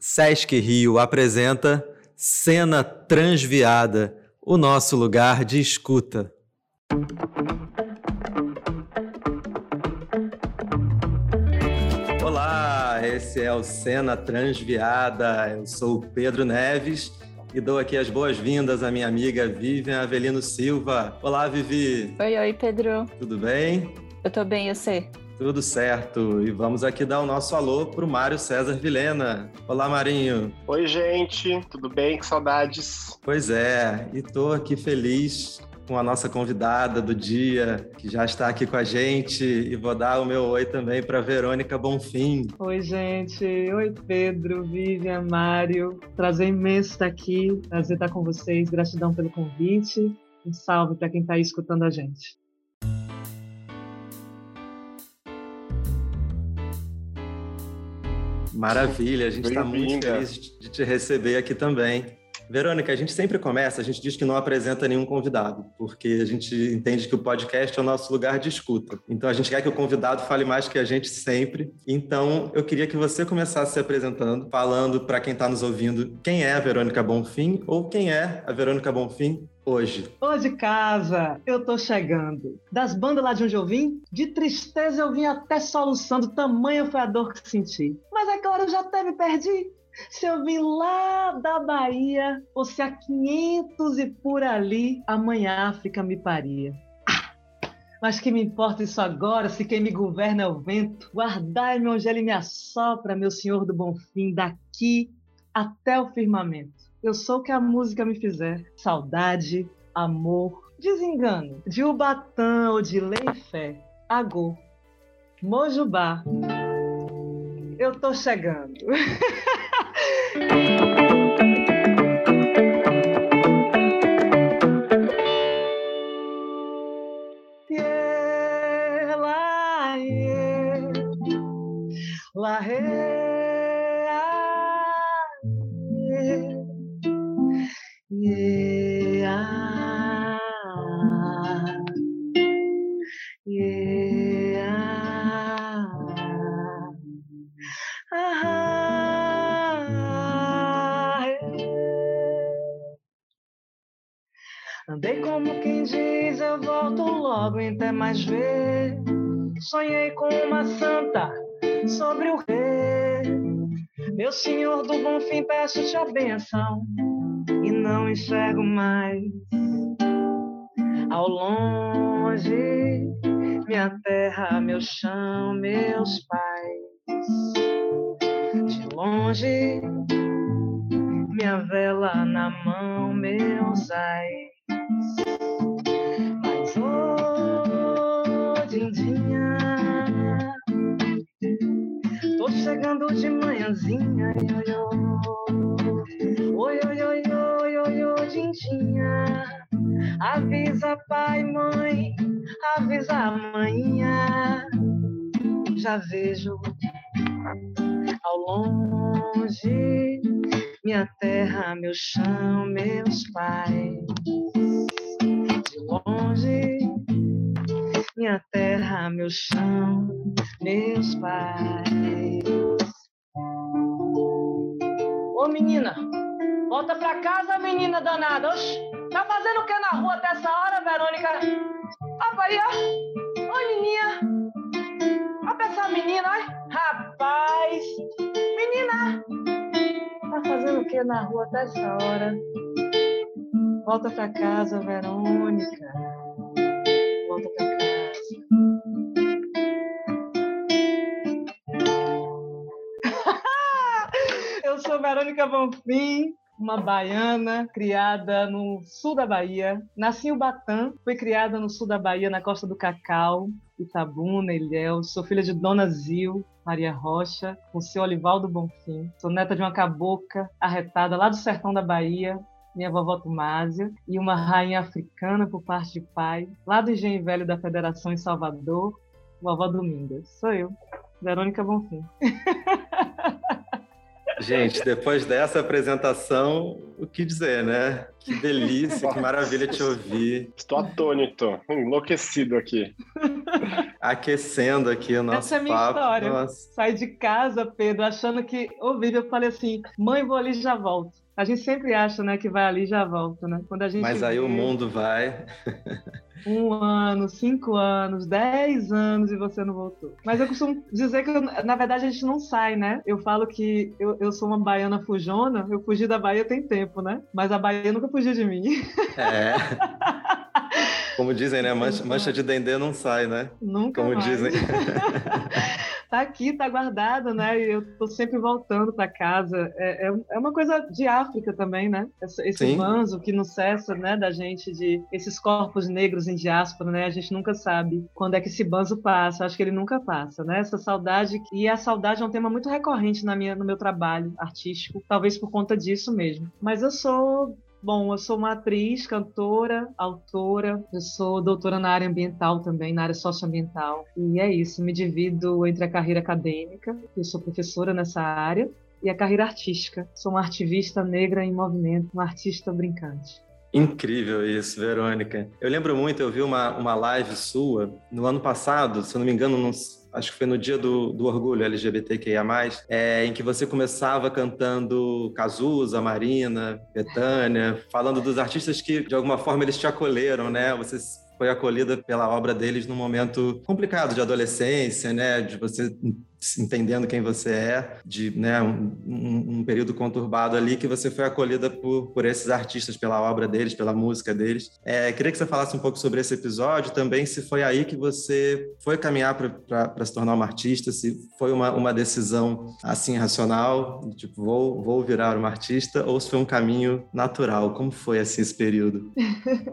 Sesc Rio apresenta Cena Transviada, o nosso lugar de escuta. Olá, esse é o Cena Transviada. Eu sou o Pedro Neves e dou aqui as boas-vindas à minha amiga Vivian Avelino Silva. Olá, Vivi. Oi, oi, Pedro. Tudo bem? Eu tô bem, eu sei. Tudo certo. E vamos aqui dar o nosso alô para o Mário César Vilena. Olá, Marinho. Oi, gente. Tudo bem? Que saudades. Pois é. E tô aqui feliz com a nossa convidada do dia, que já está aqui com a gente. E vou dar o meu oi também para Verônica Bonfim. Oi, gente. Oi, Pedro, Vivian, Mário. Prazer imenso estar aqui. Prazer estar com vocês. Gratidão pelo convite. Um salve para quem está aí escutando a gente. Maravilha, a gente está muito feliz de te receber aqui também. Verônica, a gente sempre começa, a gente diz que não apresenta nenhum convidado, porque a gente entende que o podcast é o nosso lugar de escuta. Então a gente quer que o convidado fale mais que a gente sempre. Então eu queria que você começasse se apresentando, falando para quem está nos ouvindo quem é a Verônica Bonfim ou quem é a Verônica Bonfim hoje? Hoje, casa, eu tô chegando. Das bandas lá de onde eu vim, de tristeza eu vim até soluçando, tamanho foi a dor que senti. Mas agora eu já até me perdi. Se eu vim lá da Bahia, ou se a 500 e por ali, amanhã a África me paria. Ah, mas que me importa isso agora, se quem me governa é o vento? Guardai-me onde ele me assopra, meu senhor do bom fim, daqui até o firmamento. Eu sou o que a música me fizer. Saudade, amor, desengano. De Ubatã ou de Lei Fé, Agô, Mojubá. Eu tô chegando. benção e não enxergo mais. Ao longe, minha terra, meu chão, meus pais. De longe, minha vela na mão, meus ais. Mas ô, Dindinha, tô chegando de manhãzinha, oi, Já vejo ao longe minha terra, meu chão, meus pais. De longe, minha terra, meu chão, meus pais. Ô menina, volta pra casa, menina danada. Oxi, tá fazendo o que na rua até essa hora, Verônica? Ó. Ô Nininha. Olha pra essa menina, ó. Rapaz. Menina, Tá fazendo o que na rua até essa hora? Volta pra casa, Verônica. Volta pra casa. Eu sou Verônica Bonfim, uma baiana criada no sul da Bahia. Nasci em Ubatã, fui criada no sul da Bahia, na costa do Cacau, Itabuna, Ilhéus. Sou filha de Dona Zil, Maria Rocha, com seu Olivaldo Bonfim. Sou neta de uma cabocla arretada lá do sertão da Bahia, minha vovó Tumásia, e uma rainha africana por parte de pai, lá do Engenho Velho da Federação em Salvador, vovó Domingas. Sou eu, Verônica Bonfim. Gente, depois dessa apresentação, o que dizer, né? Que delícia, que maravilha te ouvir. Estou atônito, enlouquecido aqui. Aquecendo aqui o nosso Essa é a minha papo. história. Nossa. Saí de casa, Pedro, achando que. Vivi, eu falei assim: mãe, vou ali e já volto. A gente sempre acha, né, que vai ali e já volta, né? Quando a gente Mas aí vê o mundo vai. um ano, cinco anos, dez anos e você não voltou. Mas eu costumo dizer que, eu- na verdade, a gente não sai, né? Eu falo que eu, eu sou uma baiana fujona, eu fugi da Bahia tem tempo, né? Mas a Bahia nunca fugiu de mim. É. Como dizem, né? Mancha, mancha de dendê não sai, né? Nunca Como mais. dizem. tá aqui, tá guardado, né? E eu tô sempre voltando para casa. É, é, é uma coisa de África também, né? Esse, esse que não cessa, né? Da gente, de esses corpos negros em diáspora, né? A gente nunca sabe quando é que esse banzo passa. Acho que ele nunca passa, né? Essa saudade. E a saudade é um tema muito recorrente na minha, no meu trabalho artístico, talvez por conta disso mesmo. Mas eu sou Bom, eu sou uma atriz, cantora, autora, eu sou doutora na área ambiental também, na área socioambiental. E é isso, me divido entre a carreira acadêmica, eu sou professora nessa área, e a carreira artística. Sou uma ativista negra em movimento, uma artista brincante. Incrível isso, Verônica. Eu lembro muito, eu vi uma, uma live sua no ano passado, se eu não me engano, nos- acho que foi no dia do, do orgulho LGBTQIA+, é, em que você começava cantando Cazuza, Marina, Betânia, falando dos artistas que, de alguma forma, eles te acolheram, né? Você foi acolhida pela obra deles num momento complicado de adolescência, né? De você entendendo quem você é, de né, um, um- um período conturbado ali que você foi acolhida por, por esses artistas, pela obra deles, pela música deles. É, queria que você falasse um pouco sobre esse episódio, também se foi aí que você foi caminhar para se tornar uma artista, se foi uma, uma decisão assim racional, tipo, vou, vou virar uma artista, ou se foi um caminho natural. Como foi assim esse período?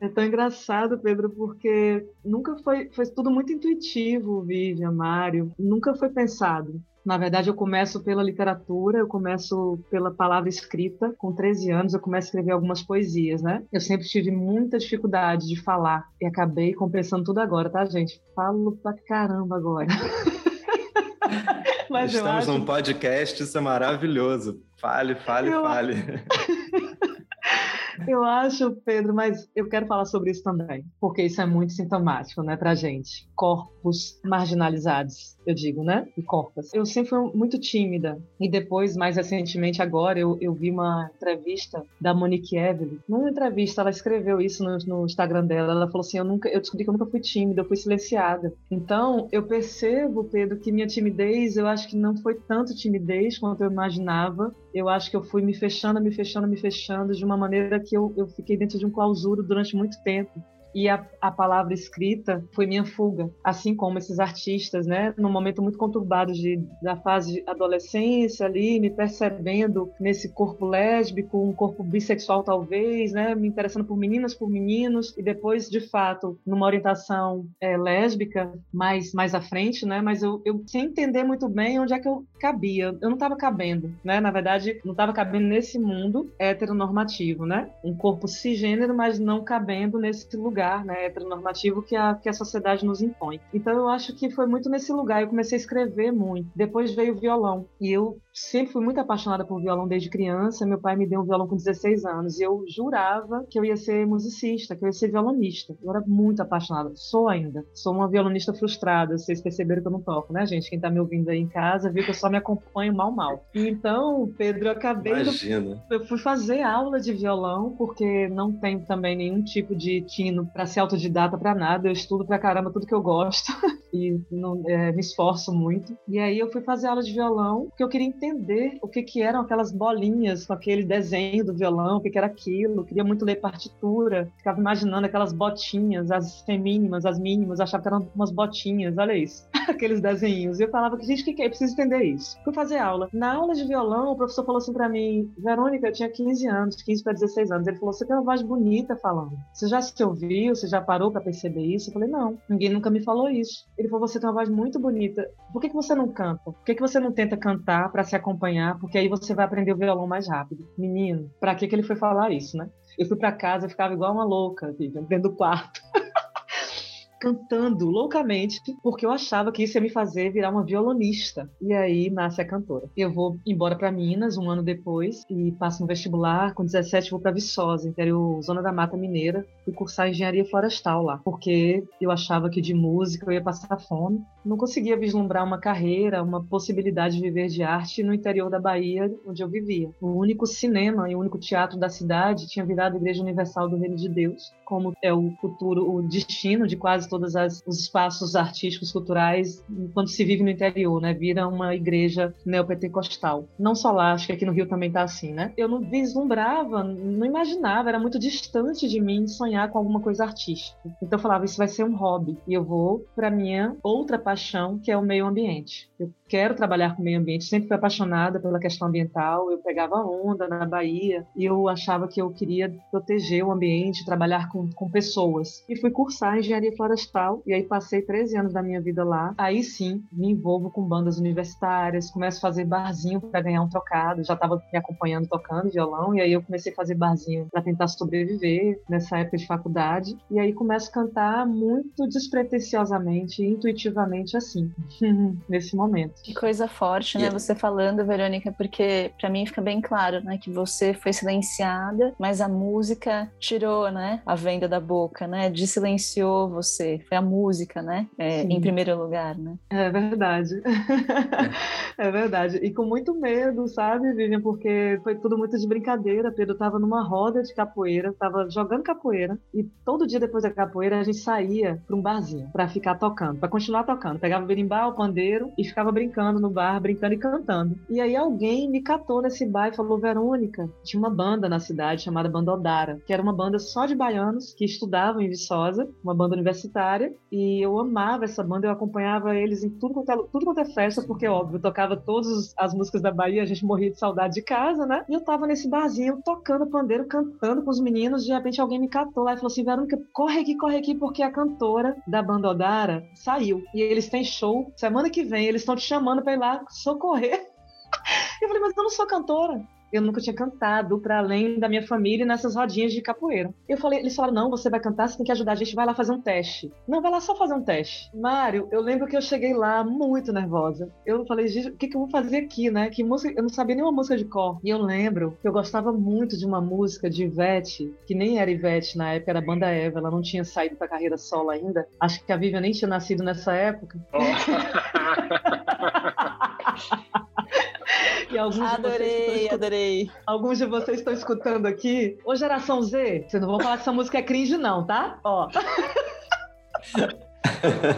É tão engraçado, Pedro, porque nunca foi, foi tudo muito intuitivo, Vivian, Mário, nunca foi pensado. Na verdade, eu começo pela literatura, eu começo pela palavra escrita. Com 13 anos, eu começo a escrever algumas poesias, né? Eu sempre tive muita dificuldade de falar e acabei compensando tudo agora, tá, gente? Falo pra caramba agora. Mas Estamos acho num podcast, isso é maravilhoso. Fale, fale, Eu- fale. Eu acho, Pedro, mas eu quero falar sobre isso também, porque isso é muito sintomático, né, pra gente. Corpos marginalizados, eu digo, né? E corpos. Eu sempre fui muito tímida. E depois, mais recentemente, agora, eu, eu vi uma entrevista da Monique Evelyn. Numa entrevista, ela escreveu isso no, no Instagram dela. Ela falou assim: eu, nunca, eu descobri que eu nunca fui tímida, eu fui silenciada. Então, eu percebo, Pedro, que minha timidez, eu acho que não foi tanto timidez quanto eu imaginava. Eu acho que eu fui me fechando, me fechando, me fechando de uma maneira que eu, eu fiquei dentro de um clausuro durante muito tempo. E a, a palavra escrita foi minha fuga, assim como esses artistas, né? Num momento muito conturbado de, da fase de adolescência ali, me percebendo nesse corpo lésbico, um corpo bissexual talvez, né? Me interessando por meninas, por meninos, e depois, de fato, numa orientação é, lésbica mais, mais à frente, né? Mas eu, eu sem entender muito bem onde é que eu cabia. Eu não estava cabendo, né? Na verdade, não estava cabendo nesse mundo heteronormativo, né? Um corpo cisgênero, mas não cabendo nesse lugar, né? Heteronormativo que a, que a sociedade nos impõe. Então, eu acho que foi muito nesse lugar. Eu comecei a escrever muito. Depois veio o violão. E eu sempre fui muito apaixonada por violão desde criança. Meu pai me deu um violão com 16 anos. E eu jurava que eu ia ser musicista, que eu ia ser violonista. Eu era muito apaixonada. Sou ainda. Sou uma violonista frustrada. Vocês perceberam que eu não toco, né, gente? Quem tá me ouvindo aí em casa viu que eu só me acompanho mal, mal. E então, Pedro, eu acabei. Imagina. Eu fui fazer aula de violão, porque não tenho também nenhum tipo de tino para ser autodidata para nada. Eu estudo pra caramba tudo que eu gosto e não, é, me esforço muito. E aí eu fui fazer aula de violão, porque eu queria entender o que, que eram aquelas bolinhas com aquele desenho do violão, o que, que era aquilo. Eu queria muito ler partitura, ficava imaginando aquelas botinhas, as femínimas, as mínimas, achava que eram umas botinhas, olha isso. Aqueles desenhos. E eu falava que, gente, o que, que é? Eu preciso entender isso. Fui fazer aula. Na aula de violão, o professor falou assim para mim, Verônica, eu tinha 15 anos, 15 para 16 anos. Ele falou: Você tem uma voz bonita falando. Você já se ouviu? Você já parou para perceber isso? Eu falei: Não, ninguém nunca me falou isso. Ele falou: Você tem uma voz muito bonita. Por que, que você não canta? Por que, que você não tenta cantar para se acompanhar? Porque aí você vai aprender o violão mais rápido. Menino, para que, que ele foi falar isso, né? Eu fui para casa, eu ficava igual uma louca, Vivian, dentro do quarto. cantando loucamente, porque eu achava que isso ia me fazer virar uma violonista. E aí nasce a cantora. Eu vou embora para Minas um ano depois e passo no vestibular. Com 17 vou para Viçosa, interior, zona da Mata Mineira. Fui cursar engenharia florestal lá, porque eu achava que de música eu ia passar fome. Não conseguia vislumbrar uma carreira, uma possibilidade de viver de arte no interior da Bahia, onde eu vivia. O único cinema e o único teatro da cidade tinha virado Igreja Universal do Reino de Deus, como é o futuro, o destino de quase todos os espaços artísticos, culturais, quando se vive no interior, né? Vira uma igreja neopentecostal. Não só lá, acho que aqui no Rio também tá assim, né? Eu não vislumbrava, não imaginava, era muito distante de mim sonhar com alguma coisa artística. Então eu falava, isso vai ser um hobby. E eu vou para minha outra paixão, que é o meio ambiente. Eu quero trabalhar com o meio ambiente, sempre fui apaixonada pela questão ambiental. Eu pegava onda na Bahia e eu achava que eu queria proteger o ambiente, trabalhar com, com pessoas. E fui cursar engenharia florestal e aí passei 13 anos da minha vida lá. Aí sim, me envolvo com bandas universitárias, começo a fazer barzinho para ganhar um trocado. Já estava me acompanhando tocando violão e aí eu comecei a fazer barzinho para tentar sobreviver nessa época de faculdade. E aí começo a cantar muito despretensiosamente, intuitivamente assim, nesse momento. Que coisa forte, né? Você falando, Verônica, porque para mim fica bem claro, né, que você foi silenciada, mas a música tirou, né, a venda da boca, né? Desilenciou você. Foi a música, né? É, em primeiro lugar, né? É verdade. É. é. verdade. E com muito medo, sabe, Vivian? Porque foi tudo muito de brincadeira. Pedro tava numa roda de capoeira, tava jogando capoeira e todo dia depois da capoeira a gente saía para um barzinho para ficar tocando, para continuar tocando. Pegava o berimbau, o pandeiro e ficava brincando no bar, brincando e cantando. E aí alguém me catou nesse bar e falou: Verônica, tinha uma banda na cidade chamada Banda Odara, que era uma banda só de baianos que estudavam em Viçosa, uma banda universitária, e eu amava essa banda, eu acompanhava eles em tudo quanto é, tudo quanto é festa, porque, óbvio, eu tocava todas as músicas da Bahia, a gente morria de saudade de casa, né? E eu tava nesse barzinho, tocando pandeiro, cantando com os meninos, de repente alguém me catou lá e falou assim, Verônica, corre aqui, corre aqui, porque a cantora da banda Odara saiu, e eles têm show semana que vem, eles estão te chamando pra ir lá socorrer. Eu falei, mas eu não sou cantora eu nunca tinha cantado para além da minha família nessas rodinhas de capoeira. Eu falei, eles falaram: "Não, você vai cantar, você tem que ajudar a gente, vai lá fazer um teste". Não, vai lá só fazer um teste. Mário, eu lembro que eu cheguei lá muito nervosa. Eu falei: "O que que eu vou fazer aqui, né? Que música, eu não sabia nenhuma música de cor". E eu lembro que eu gostava muito de uma música de Ivete, que nem era Ivete na época, era a banda Eva, ela não tinha saído para carreira solo ainda. Acho que a Vivian nem tinha nascido nessa época. Oh. E alguns adorei, adorei. Alguns de vocês estão escutando aqui. Ô, geração Z, vocês não vão falar que essa música é cringe, não, tá? Ó.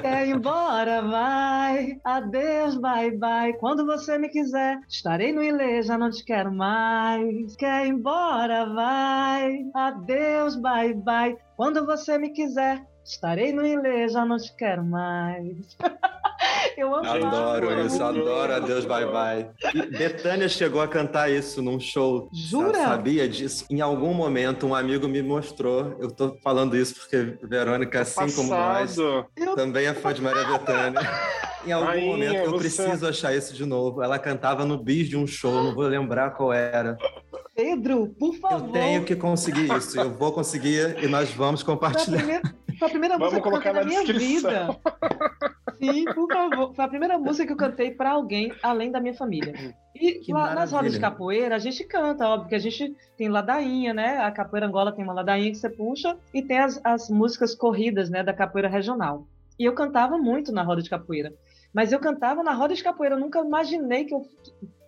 Quer embora, vai. Adeus, bye, bye. Quando você me quiser, estarei no Ilê, já não te quero mais. Quer embora, vai. Adeus, bye, bye. Quando você me quiser, estarei no Ilê, já não te quero mais. Eu amo Adoro isso, adoro Adeus Bye Bye. E Betânia chegou a cantar isso num show. Jura? Sabia disso? Em algum momento, um amigo me mostrou. Eu tô falando isso porque Verônica, assim Passado. como nós, eu... também é fã de Maria Betânia. Em algum Rainha, momento eu você... preciso achar isso de novo. Ela cantava no bis de um show, não vou lembrar qual era. Pedro, por favor. Eu tenho que conseguir isso. Eu vou conseguir e nós vamos compartilhar. Foi a primeira, foi a primeira Vamos música colocar que eu na, na minha vida. Sim, por favor. Foi a primeira música que eu cantei para alguém além da minha família. E que lá nas rodas de capoeira, a gente canta, óbvio que a gente tem ladainha, né? A capoeira Angola tem uma ladainha que você puxa e tem as, as músicas corridas, né, da capoeira regional. E eu cantava muito na roda de capoeira. Mas eu cantava na roda de capoeira, eu nunca imaginei que eu.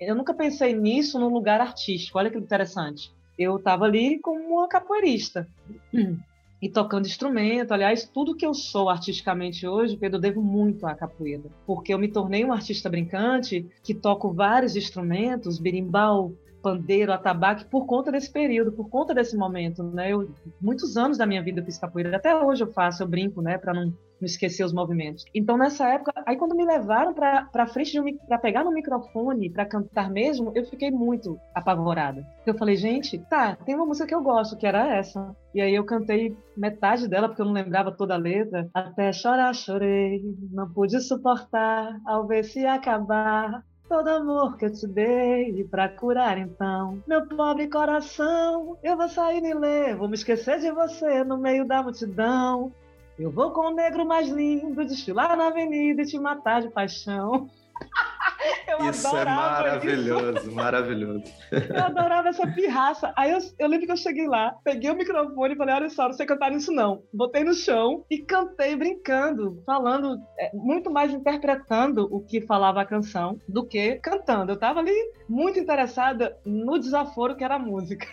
Eu nunca pensei nisso num lugar artístico. Olha que interessante. Eu estava ali como uma capoeirista e tocando instrumento. Aliás, tudo que eu sou artisticamente hoje, Pedro, devo muito à capoeira, porque eu me tornei um artista brincante que toco vários instrumentos, berimbau, pandeiro, atabaque, por conta desse período, por conta desse momento, né? Eu, muitos anos da minha vida eu fiz capoeira, até hoje eu faço, eu brinco, né, para não não esquecer os movimentos. Então, nessa época, aí quando me levaram para frente um, para pegar no microfone, para cantar mesmo, eu fiquei muito apavorada. Eu falei, gente, tá, tem uma música que eu gosto, que era essa. E aí eu cantei metade dela, porque eu não lembrava toda a letra. Até chorar, chorei, não pude suportar, ao ver se acabar. Todo amor que eu te dei pra curar então. Meu pobre coração Eu vou sair e ler. Vou me esquecer de você no meio da multidão. Eu vou com o negro mais lindo desfilar na avenida e te matar de paixão. Eu isso é maravilhoso, isso. maravilhoso. Eu adorava essa pirraça. Aí eu, eu, lembro que eu cheguei lá, peguei o microfone e falei: olha só, não sei cantar isso não. Botei no chão e cantei brincando, falando, é, muito mais interpretando o que falava a canção do que cantando. Eu tava ali muito interessada no desaforo que era a música.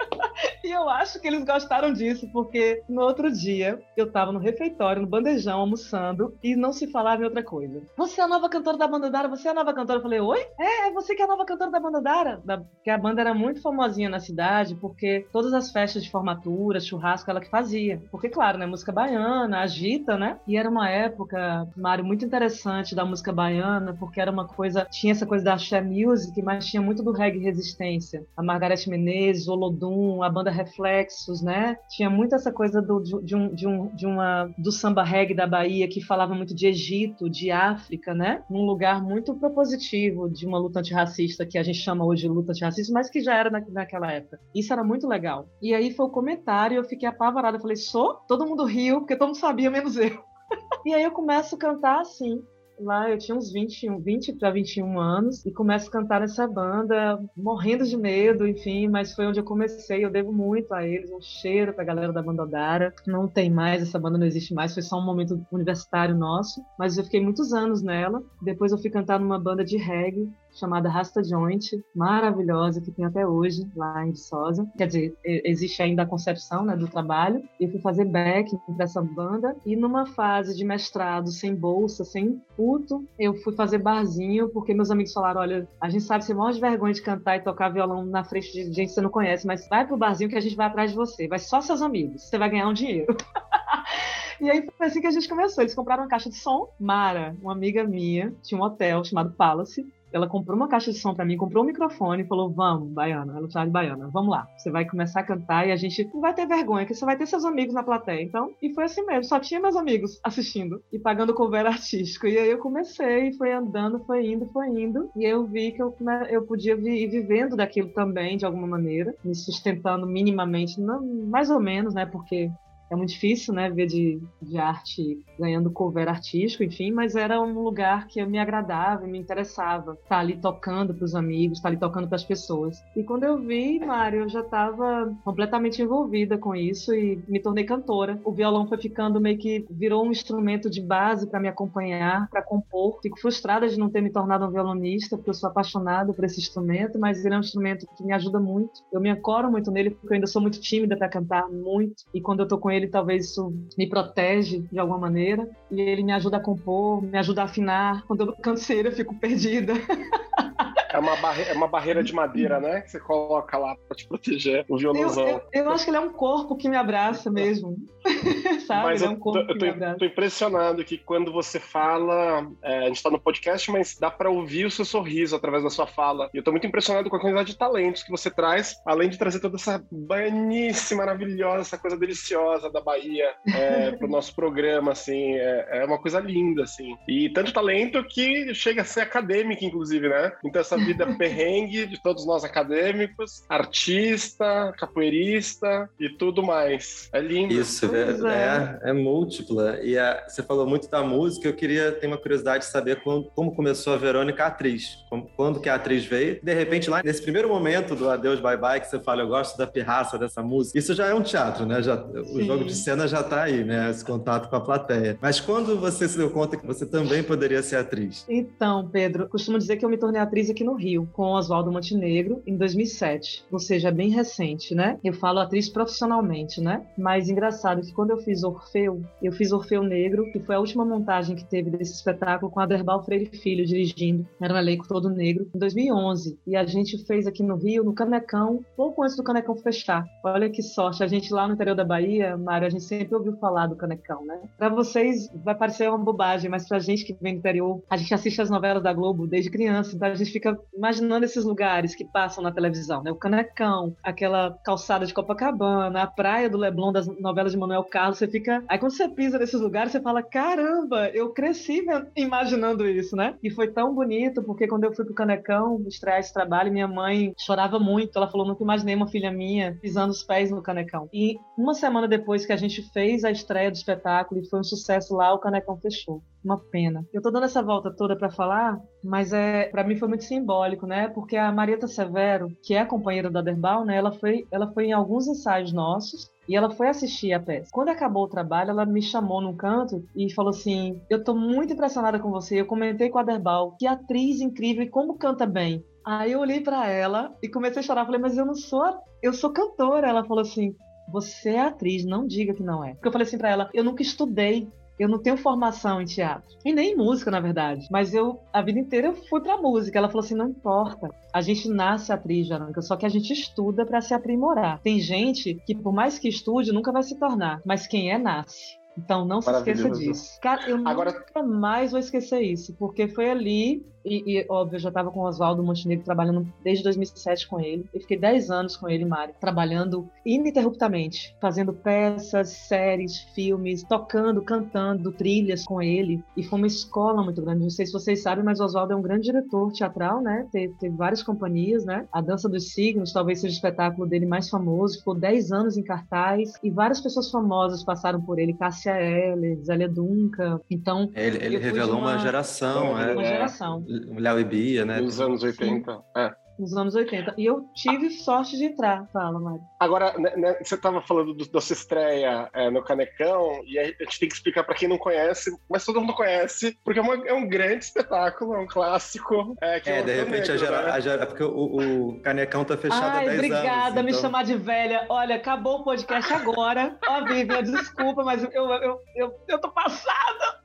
e eu acho que eles gostaram disso, porque no outro dia eu estava no refeitório, no bandejão, almoçando, e não se falava em outra coisa. Você é a nova cantora da banda Dara? Você é a nova cantora? Eu falei, oi? É, é você que é a nova cantora da banda Dara? Da... Porque a banda era muito famosinha na cidade, porque todas as festas de formatura, churrasco, ela que fazia. Porque, claro, né, música baiana, agita, né? E era uma época, Mário, muito interessante da música baiana, porque era uma coisa, tinha essa coisa da axé music, mas tinha muito do reggae resistência. A Margareth Menezes, Olodum, Zoom, a banda Reflexos, né? Tinha muito essa coisa do, de, um, de, um, de uma, do samba reggae da Bahia, que falava muito de Egito, de África, né? Num lugar muito propositivo de uma luta antirracista, que a gente chama hoje de luta antirracista, mas que já era na, naquela época. Isso era muito legal. E aí foi o comentário, eu fiquei apavorada. Eu falei, sou? Todo mundo riu, porque todo mundo sabia, menos eu. e aí eu começo a cantar assim, lá eu tinha uns 20, 20 para 21 anos e começo a cantar nessa banda, morrendo de medo, enfim, mas foi onde eu comecei, eu devo muito a eles, um cheiro pra galera da banda Odara. Não tem mais, essa banda não existe mais, foi só um momento universitário nosso, mas eu fiquei muitos anos nela. Depois eu fui cantar numa banda de reggae chamada Rasta Joint, maravilhosa, que tem até hoje lá em Viçosa. Quer dizer, existe ainda a concepção né, do trabalho. Eu fui fazer back para essa banda e numa fase de mestrado sem bolsa, sem puto, eu fui fazer barzinho porque meus amigos falaram, olha, a gente sabe você morre de vergonha de cantar e tocar violão na frente de gente que você não conhece, mas vai pro barzinho que a gente vai atrás de você. Vai só seus amigos, você vai ganhar um dinheiro. E aí foi assim que a gente começou. Eles compraram uma caixa de som. Mara, uma amiga minha, tinha um hotel chamado Palace. Ela comprou uma caixa de som para mim, comprou um microfone e falou: Vamos, Baiana. Ela chama de Baiana, vamos lá. Você vai começar a cantar e a gente não vai ter vergonha, que você vai ter seus amigos na plateia. Então, e foi assim mesmo, só tinha meus amigos assistindo e pagando cover artístico. E aí eu comecei, foi andando, foi indo, foi indo. E eu vi que eu, eu podia ir vivendo daquilo também, de alguma maneira, me sustentando minimamente, não, mais ou menos, né? Porque é muito difícil, né, ver de, de arte ganhando cover artístico, enfim, mas era um lugar que me agradava, me interessava, estar tá ali tocando para os amigos, estar tá ali tocando para as pessoas. E quando eu vi, Mário, eu já estava completamente envolvida com isso e me tornei cantora. O violão foi ficando meio que virou um instrumento de base para me acompanhar, para compor. Fico frustrada de não ter me tornado um violonista, porque eu sou apaixonada por esse instrumento, mas ele é um instrumento que me ajuda muito. Eu me ancoro muito nele porque eu ainda sou muito tímida para cantar muito e quando eu tô com ele ele, talvez isso me protege de alguma maneira. E ele me ajuda a compor, me ajuda a afinar. Quando eu canseira, eu fico perdida. É uma, barre é uma barreira de madeira, né? Que você coloca lá para te proteger o violãozão. Eu, eu, eu, acho que ele é um corpo que me abraça mesmo. Sabe? Mas é um corpo eu, tô, eu tô, tô, impressionado que quando você fala, é, a gente está no podcast, mas dá para ouvir o seu sorriso através da sua fala. E eu tô muito impressionado com a quantidade de talentos que você traz, além de trazer toda essa baianice maravilhosa, essa coisa deliciosa da Bahia é, pro nosso programa, assim. É, é uma coisa linda, assim. E tanto talento que chega a ser acadêmico, inclusive, né? Então essa vida perrengue de todos nós acadêmicos, artista, capoeirista e tudo mais. É lindo. Isso, é, é, é múltipla. E a, você falou muito da música, eu queria ter uma curiosidade de saber como, como começou a Verônica a atriz. Como, quando que a atriz veio. De repente, lá nesse primeiro momento do Adeus Bye Bye, que você fala, eu gosto da pirraça dessa música, isso já é um teatro, né? Já, o jogo de cena já tá aí, né? Esse contato com a plateia. Mas quando você se deu conta que você também poderia ser atriz? Então, Pedro, costumo dizer que eu me tornei atriz aqui no no Rio, com Oswaldo Montenegro, em 2007. Ou seja, é bem recente, né? Eu falo atriz profissionalmente, né? Mas engraçado que quando eu fiz Orfeu, eu fiz Orfeu Negro, que foi a última montagem que teve desse espetáculo com Aderbal Freire Filho dirigindo. Era um elenco todo negro, em 2011. E a gente fez aqui no Rio, no Canecão, pouco antes do Canecão fechar. Olha que sorte. A gente lá no interior da Bahia, Mário, a gente sempre ouviu falar do Canecão, né? Para vocês vai parecer uma bobagem, mas pra gente que vem do interior, a gente assiste as novelas da Globo desde criança, então a gente fica imaginando esses lugares que passam na televisão, né? O Canecão, aquela calçada de Copacabana, a praia do Leblon das novelas de Manuel Carlos, você fica. Aí quando você pisa nesses lugares, você fala: caramba, eu cresci imaginando isso, né? E foi tão bonito, porque quando eu fui pro Canecão estrear esse trabalho, minha mãe chorava muito. Ela falou: nunca imaginei uma filha minha pisando os pés no Canecão. E uma semana depois que a gente fez a estreia do espetáculo e foi um sucesso lá, o Canecão fechou. Uma pena. Eu tô dando essa volta toda para falar, mas é para mim foi muito simbólico, né? Porque a Marieta Severo, que é a companheira da Derbal, né? Ela foi, ela foi em alguns ensaios nossos e ela foi assistir a peça. Quando acabou o trabalho, ela me chamou num canto e falou assim: Eu tô muito impressionada com você. Eu comentei com a Derbal, que atriz incrível e como canta bem. Aí eu olhei para ela e comecei a chorar. Falei, mas eu não sou, eu sou cantora. Ela falou assim: você é atriz, não diga que não é. Porque eu falei assim para ela: eu nunca estudei eu não tenho formação em teatro. E nem em música, na verdade. Mas eu, a vida inteira, eu fui pra música. Ela falou assim: não importa. A gente nasce atriz, Jarônica, só que a gente estuda para se aprimorar. Tem gente que, por mais que estude, nunca vai se tornar. Mas quem é, nasce. Então não se esqueça disso. Cara, eu Agora... nunca mais vou esquecer isso, porque foi ali e, e, óbvio, eu já estava com o Oswaldo Montenegro trabalhando desde 2007 com ele. Eu fiquei 10 anos com ele, Mário, trabalhando ininterruptamente, fazendo peças, séries, filmes, tocando, cantando, trilhas com ele. E foi uma escola muito grande. Não sei se vocês sabem, mas o Oswaldo é um grande diretor teatral, né? Teve, teve várias companhias, né? A Dança dos Signos talvez seja o espetáculo dele mais famoso. Ficou 10 anos em cartaz e várias pessoas famosas passaram por ele. Cássia Eller, Zélia Dunca. Então. Ele, ele revelou uma, uma, geração, uma, é. Uma geração. Léo e Bia, né? Nos anos 80. É nos anos 80. E eu tive sorte de entrar. Fala, Mário. Agora, né, né, você estava falando do, da sua estreia é, no Canecão, e a gente tem que explicar para quem não conhece, mas todo mundo conhece, porque é, uma, é um grande espetáculo, é um clássico. É, é de repente, negro, a gera, né? a gera, porque o, o, Canecão tá fechado Ai, há 10 obrigada, anos. Obrigada, me então... chamar de velha. Olha, acabou o podcast agora. Ó, Vivian, desculpa, mas eu, eu, eu, eu, eu tô passada.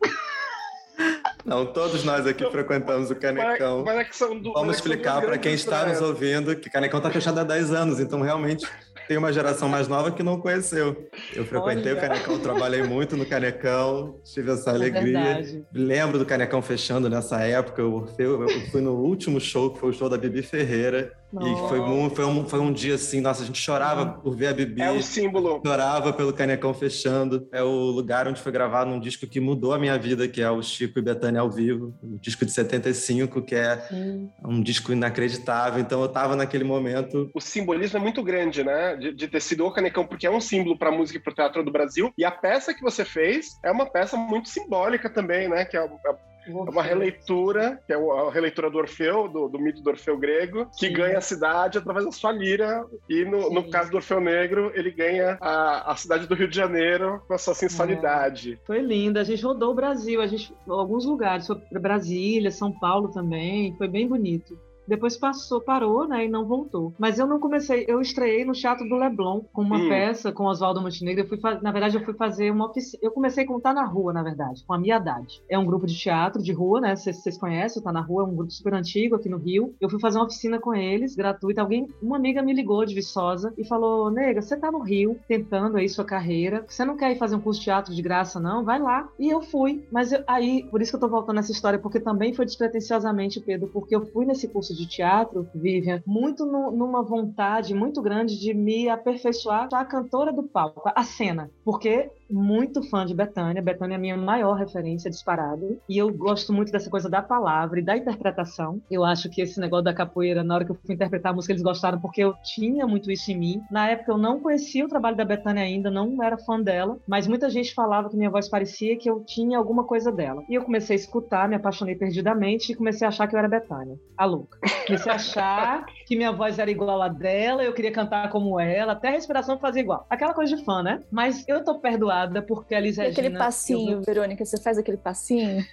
Não, todos nós aqui frequentamos o Canecão. Mas, mas é do, Vamos explicar para quem está nos ouvindo que Canecão está fechado há 10 anos, então realmente tem uma geração mais nova que não conheceu. Eu frequentei Olha. o Canecão, trabalhei muito no Canecão, tive essa é alegria. É Lembro do Canecão fechando nessa época. Eu, eu fui no último show, que foi o show da Bibi Ferreira. E foi um, foi, um, foi um dia assim, nossa, a gente chorava por ver a Bibi. É o símbolo. Chorava pelo Canecão fechando. É o lugar onde foi gravado um disco que mudou a minha vida, que é o Chico e Betânia ao vivo. O disco de 75, que é Sim. um disco inacreditável. Então eu tava naquele momento. O simbolismo é muito grande, né? De, de ter sido o Canecão, porque é um símbolo para a música e para o teatro do Brasil. E a peça que você fez é uma peça muito simbólica também, né? Que é, é é uma releitura, que é a releitura do Orfeu, do, do mito do Orfeu grego, que Sim. ganha a cidade através da sua lira. E no, no caso do Orfeu Negro, ele ganha a, a cidade do Rio de Janeiro com a sua sensualidade. É. Foi linda. A gente rodou o Brasil, a gente alguns lugares, foi para Brasília, São Paulo também. Foi bem bonito. Depois passou, parou, né, e não voltou. Mas eu não comecei, eu estreiei no Teatro do Leblon com uma hum. peça com Oswaldo Montenegro. Eu fui, na verdade, eu fui fazer uma oficina. Eu comecei a contar na rua, na verdade, com a minha idade. É um grupo de teatro de rua, né? Vocês, vocês conhecem, tá na rua, é um grupo super antigo aqui no Rio. Eu fui fazer uma oficina com eles, gratuita. Alguém, uma amiga me ligou de Viçosa e falou: Nega, você tá no Rio tentando aí sua carreira. Você não quer ir fazer um curso de teatro de graça, não? Vai lá. E eu fui. Mas eu, aí, por isso que eu tô voltando nessa história, porque também foi despretensiosamente, Pedro, porque eu fui nesse curso de teatro, Vivian, muito no, numa vontade muito grande de me aperfeiçoar a cantora do palco, a cena. Porque muito fã de Betânia. Betânia é a minha maior referência disparado. E eu gosto muito dessa coisa da palavra e da interpretação. Eu acho que esse negócio da capoeira, na hora que eu fui interpretar a música, eles gostaram porque eu tinha muito isso em mim. Na época eu não conhecia o trabalho da Betânia ainda, não era fã dela, mas muita gente falava que minha voz parecia que eu tinha alguma coisa dela. E eu comecei a escutar, me apaixonei perdidamente e comecei a achar que eu era Betânia, a louca. Comecei a achar que minha voz era igual a dela, eu queria cantar como ela, até a respiração fazia igual. Aquela coisa de fã, né? Mas eu tô perdoada porque a Liz e Regina... aquele passinho, Verônica, você faz aquele passinho?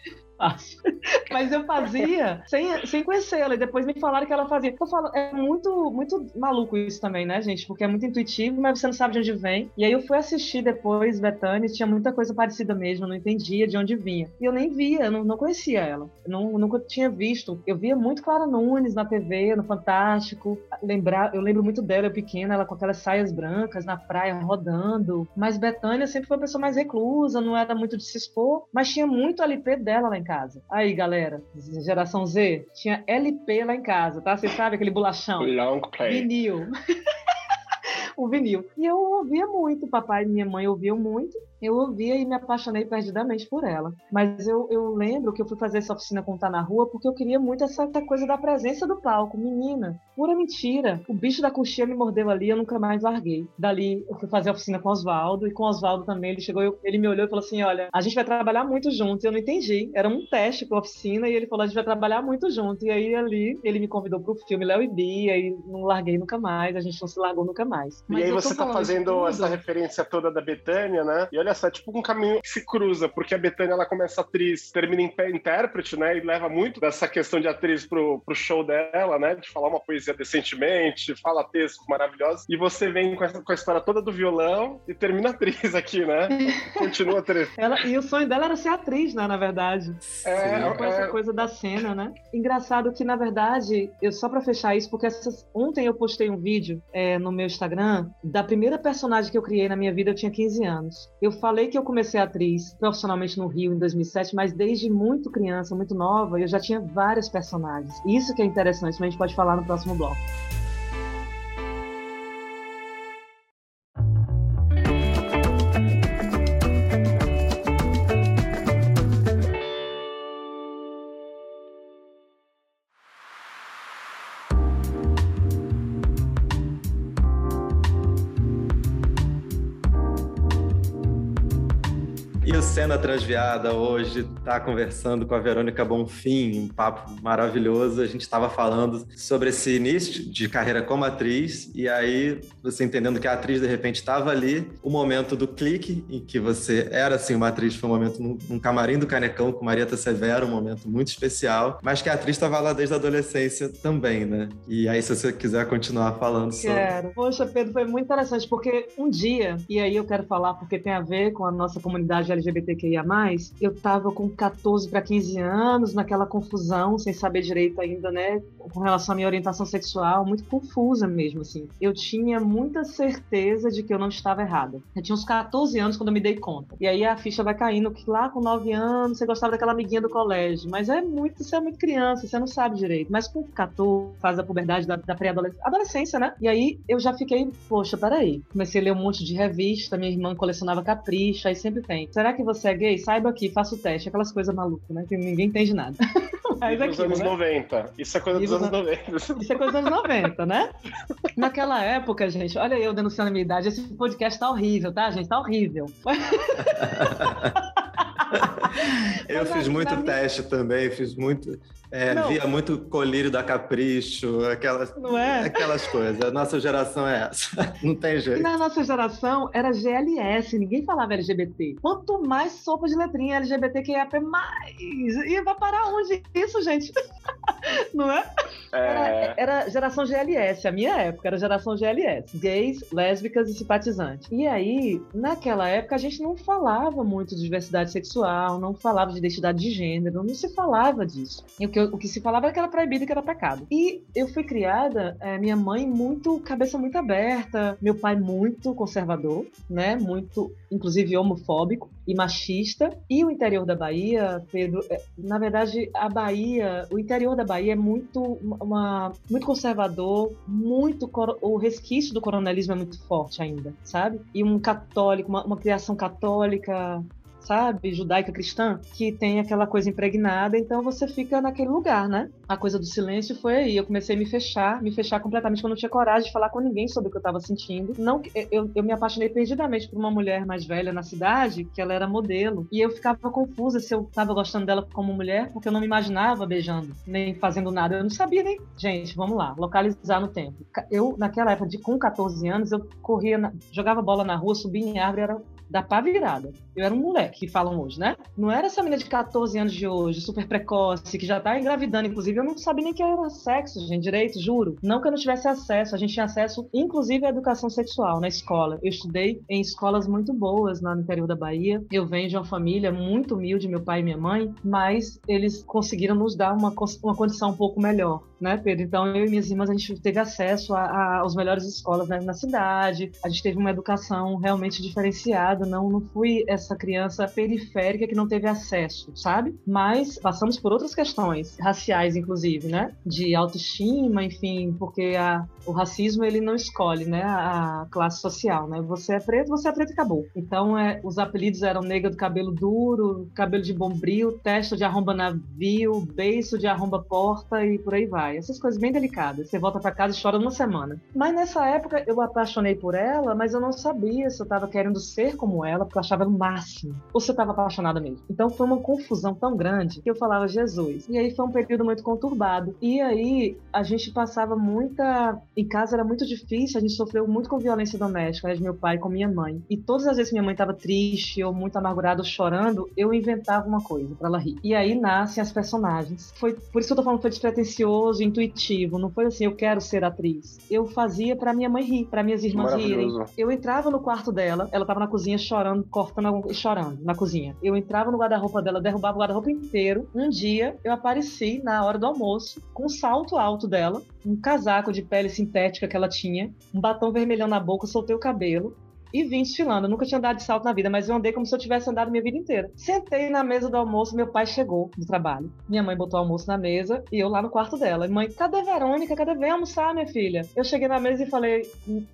Mas eu fazia sem, sem conhecê-la. E depois me falaram que ela fazia. Eu falo, é muito, muito maluco isso também, né, gente? Porque é muito intuitivo, mas você não sabe de onde vem. E aí eu fui assistir depois Betânia, tinha muita coisa parecida mesmo, eu não entendia de onde vinha. E eu nem via, eu não, não conhecia ela. Eu não, nunca tinha visto. Eu via muito Clara Nunes na TV, no Fantástico. Lembrar, eu lembro muito dela, eu pequena, ela com aquelas saias brancas na praia rodando. Mas Betânia sempre foi uma pessoa mais reclusa, não era muito de se expor, mas tinha muito LP dela lá em casa casa. Aí, galera, geração Z, tinha LP lá em casa, tá? Você sabe aquele bolachão? Long play. Vinil. o vinil. E eu ouvia muito, papai e minha mãe ouviam muito eu ouvia e me apaixonei perdidamente por ela. Mas eu, eu lembro que eu fui fazer essa oficina com Tá na Rua porque eu queria muito essa coisa da presença do palco. Menina, pura mentira. O bicho da coxinha me mordeu ali eu nunca mais larguei. Dali eu fui fazer a oficina com o Oswaldo e com o Oswaldo também. Ele chegou, ele me olhou e falou assim: Olha, a gente vai trabalhar muito junto. E eu não entendi. Era um teste com a oficina e ele falou: A gente vai trabalhar muito junto. E aí ali ele me convidou pro filme Léo e Bia e não larguei nunca mais. A gente não se largou nunca mais. Mas e aí você tá fazendo essa referência toda da Betânia, né? E olha é tipo um caminho que se cruza, porque a Betânia ela começa atriz, termina em intérprete, né? E leva muito dessa questão de atriz pro, pro show dela, né? De falar uma poesia decentemente, fala textos maravilhosos. E você vem com, essa, com a história toda do violão e termina atriz aqui, né? Continua atriz. ela, e o sonho dela era ser atriz, né? Na verdade. É, com é... essa coisa da cena, né? Engraçado que, na verdade, eu só para fechar isso, porque essas, ontem eu postei um vídeo é, no meu Instagram da primeira personagem que eu criei na minha vida, eu tinha 15 anos. Eu falei que eu comecei atriz profissionalmente no Rio em 2007, mas desde muito criança, muito nova, eu já tinha várias personagens. Isso que é interessante, mas a gente pode falar no próximo bloco. Cena Transviada hoje está conversando com a Verônica Bonfim, um papo maravilhoso. A gente estava falando sobre esse início de carreira como atriz, e aí você entendendo que a atriz de repente estava ali, o momento do clique, em que você era assim uma atriz, foi um momento num camarim do Canecão com Marieta Severo, um momento muito especial, mas que a atriz estava lá desde a adolescência também, né? E aí, se você quiser continuar falando sobre. Quero. Poxa, Pedro, foi muito interessante, porque um dia, e aí eu quero falar porque tem a ver com a nossa comunidade LGBT LGBTQIA+, eu tava com 14 para 15 anos, naquela confusão, sem saber direito ainda, né, com relação à minha orientação sexual, muito confusa mesmo, assim. Eu tinha muita certeza de que eu não estava errada. Eu tinha uns 14 anos quando eu me dei conta. E aí a ficha vai caindo que lá com 9 anos você gostava daquela amiguinha do colégio, mas é muito, você é muito criança, você não sabe direito. Mas com 14, faz a puberdade da, da pré-adolescência, né? E aí eu já fiquei, poxa, peraí. Comecei a ler um monte de revista, minha irmã colecionava capricha, aí sempre tem. Será que você é gay? Saiba aqui, faça o teste. Aquelas coisas malucas, né? Que ninguém entende nada. Mas dos anos né? 90. Isso é coisa dos anos 90. Isso é coisa dos anos 90, né? Naquela época, gente, olha eu denunciando a minha idade. Esse podcast tá horrível, tá, gente? Tá horrível. eu fiz muito teste também, fiz muito. É, via muito colírio da Capricho, aquelas, não é? aquelas coisas. A nossa geração é essa. Não tem jeito. E na nossa geração era GLS, ninguém falava LGBT. Quanto mais sopa de letrinha LGBTQIAP+. E vai parar onde isso, gente? Não é? é? Era, era, geração GLS, a minha época era geração GLS. Gays, lésbicas e simpatizantes. E aí, naquela época, a gente não falava muito de diversidade sexual, não falava de identidade de gênero, não se falava disso. E o que o que se falava era que era proibido e que era pecado. E eu fui criada, é, minha mãe muito, cabeça muito aberta, meu pai muito conservador, né? Muito, inclusive, homofóbico e machista. E o interior da Bahia, Pedro, é, na verdade, a Bahia, o interior da Bahia é muito, uma, muito conservador, muito, o resquício do coronelismo é muito forte ainda, sabe? E um católico, uma, uma criação católica sabe, judaica cristã, que tem aquela coisa impregnada, então você fica naquele lugar, né? A coisa do silêncio foi aí. Eu comecei a me fechar, me fechar completamente, quando não tinha coragem de falar com ninguém sobre o que eu estava sentindo. Não, eu, eu me apaixonei perdidamente por uma mulher mais velha na cidade, que ela era modelo, e eu ficava confusa se eu estava gostando dela como mulher, porque eu não me imaginava beijando, nem fazendo nada. Eu não sabia nem. Gente, vamos lá, localizar no tempo. Eu, naquela época, de, com 14 anos, eu corria, na, jogava bola na rua, subia em árvore, era da pá virada. Eu era um moleque, que falam hoje, né? Não era essa menina de 14 anos de hoje, super precoce, que já tá engravidando. Inclusive, eu não sabia nem que era sexo, gente, direito, juro. Não que eu não tivesse acesso. A gente tinha acesso, inclusive, à educação sexual na escola. Eu estudei em escolas muito boas lá no interior da Bahia. Eu venho de uma família muito humilde, meu pai e minha mãe, mas eles conseguiram nos dar uma, uma condição um pouco melhor, né, Pedro? Então, eu e minhas irmãs, a gente teve acesso às melhores escolas né, na cidade. A gente teve uma educação realmente diferenciada não, não fui essa criança periférica que não teve acesso, sabe? Mas passamos por outras questões, raciais inclusive, né? De autoestima, enfim, porque a, o racismo ele não escolhe, né? A, classe social, né? Você é preto, você é preto e acabou. Então, é, os apelidos eram nega do cabelo duro, cabelo de bombril, testa de arromba navio, beiço de arromba porta e por aí vai. Essas coisas bem delicadas. Você volta para casa e chora uma semana. Mas nessa época eu apaixonei por ela, mas eu não sabia se eu estava querendo ser como ela, porque eu achava o máximo. Ou se eu estava apaixonada mesmo. Então foi uma confusão tão grande que eu falava Jesus. E aí foi um período muito conturbado. E aí a gente passava muita. Em casa era muito difícil, a gente sofreu muito com violência doméstica, né, de meu pai com minha mãe. E todas as vezes que minha mãe estava triste ou muito amargurada ou chorando, eu inventava uma coisa para ela rir. E aí nascem as personagens. Foi por isso que eu tô falando que foi despretensioso, intuitivo. Não foi assim, eu quero ser atriz. Eu fazia para minha mãe rir, para minhas irmãs rirem. Eu entrava no quarto dela, ela tava na cozinha chorando, cortando e chorando na cozinha. Eu entrava no guarda-roupa dela, derrubava o guarda-roupa inteiro. Um dia eu apareci na hora do almoço com um salto alto dela, um casaco de pele sintética que ela tinha, um batom vermelhão na boca, soltei o cabelo e vim desfilando. Eu nunca tinha andado de salto na vida, mas eu andei como se eu tivesse andado minha vida inteira. Sentei na mesa do almoço, meu pai chegou do trabalho. Minha mãe botou o almoço na mesa e eu lá no quarto dela. Mãe, cadê Verônica? Cadê? Vem almoçar, minha filha. Eu cheguei na mesa e falei,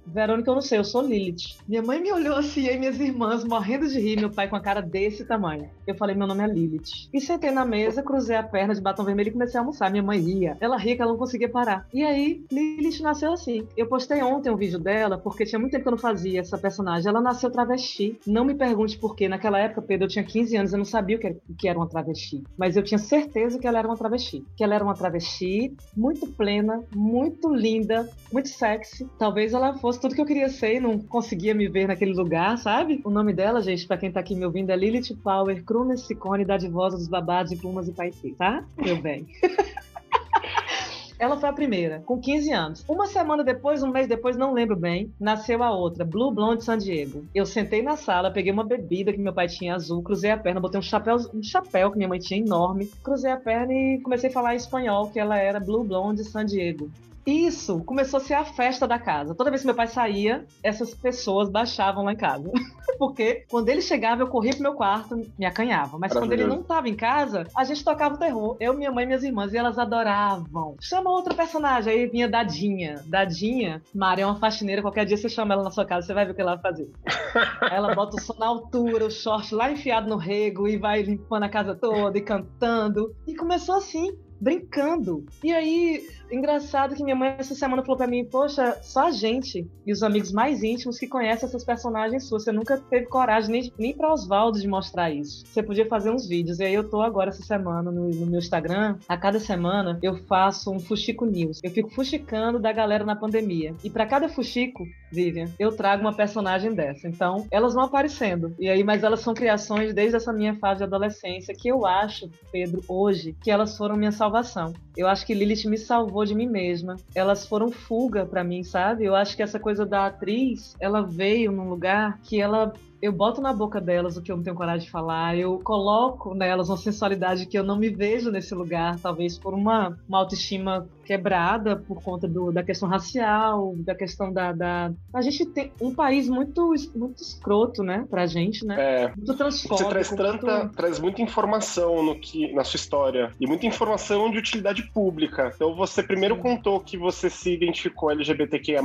Verônica, eu não sei, eu sou Lilith. Minha mãe me olhou assim, e minhas irmãs morrendo de rir, meu pai com a cara desse tamanho. Eu falei, meu nome é Lilith. E sentei na mesa, cruzei a perna de batom vermelho e comecei a almoçar. Minha mãe ria. Ela ria que ela não conseguia parar. E aí, Lilith nasceu assim. Eu postei ontem um vídeo dela, porque tinha muito tempo que eu não fazia essa personagem. Ela nasceu travesti. Não me pergunte por quê. Naquela época, Pedro, eu tinha 15 anos, eu não sabia o que, que era uma travesti. Mas eu tinha certeza que ela era uma travesti. Que ela era uma travesti muito plena, muito linda, muito sexy. Talvez ela fosse tudo que eu queria ser e não conseguia me ver naquele lugar, sabe? O nome dela, gente, para quem tá aqui me ouvindo, é Lilith Power, Cruna Sicone, da Divosa dos Babados de Plumas e Paetê, tá? Meu bem. Ela foi a primeira, com 15 anos. Uma semana depois, um mês depois, não lembro bem, nasceu a outra, Blue Blonde San Diego. Eu sentei na sala, peguei uma bebida que meu pai tinha azul, cruzei a perna, botei um chapéu, um chapéu que minha mãe tinha enorme, cruzei a perna e comecei a falar espanhol, que ela era Blue Blonde San Diego. Isso começou a ser a festa da casa. Toda vez que meu pai saía, essas pessoas baixavam lá em casa. Porque quando ele chegava, eu corria pro meu quarto, me acanhava. Mas quando ele não tava em casa, a gente tocava o terror. Eu, minha mãe e minhas irmãs, e elas adoravam. Chama outro personagem. Aí vinha Dadinha. Dadinha, Maria é uma faxineira. Qualquer dia você chama ela na sua casa, você vai ver o que ela vai fazer. Ela bota o som na altura, o short lá enfiado no rego e vai limpando a casa toda e cantando. E começou assim brincando. E aí, engraçado que minha mãe essa semana falou para mim: Poxa, só a gente e os amigos mais íntimos que conhecem essas personagens suas. Você nunca teve coragem nem, nem para Oswaldo de mostrar isso. Você podia fazer uns vídeos. E aí, eu tô agora essa semana no, no meu Instagram. A cada semana eu faço um Fuxico News. Eu fico fuxicando da galera na pandemia. E para cada fuxico, Vivian, eu trago uma personagem dessa. Então, elas vão aparecendo. E aí, mas elas são criações desde essa minha fase de adolescência que eu acho, Pedro, hoje, que elas foram minha salvação. Eu acho que Lilith me salvou de mim mesma. Elas foram fuga para mim, sabe? Eu acho que essa coisa da atriz, ela veio num lugar que ela eu boto na boca delas o que eu não tenho coragem de falar, eu coloco nelas uma sensualidade que eu não me vejo nesse lugar, talvez por uma, uma autoestima quebrada por conta do, da questão racial, da questão da, da, A gente tem um país muito, muito escroto, né, pra gente, né? É, muito transfóbico. Você traz, tanta, muito... traz muita informação no que, na sua história e muita informação de utilidade pública. Então você primeiro Sim. contou que você se identificou LGBTQIA+,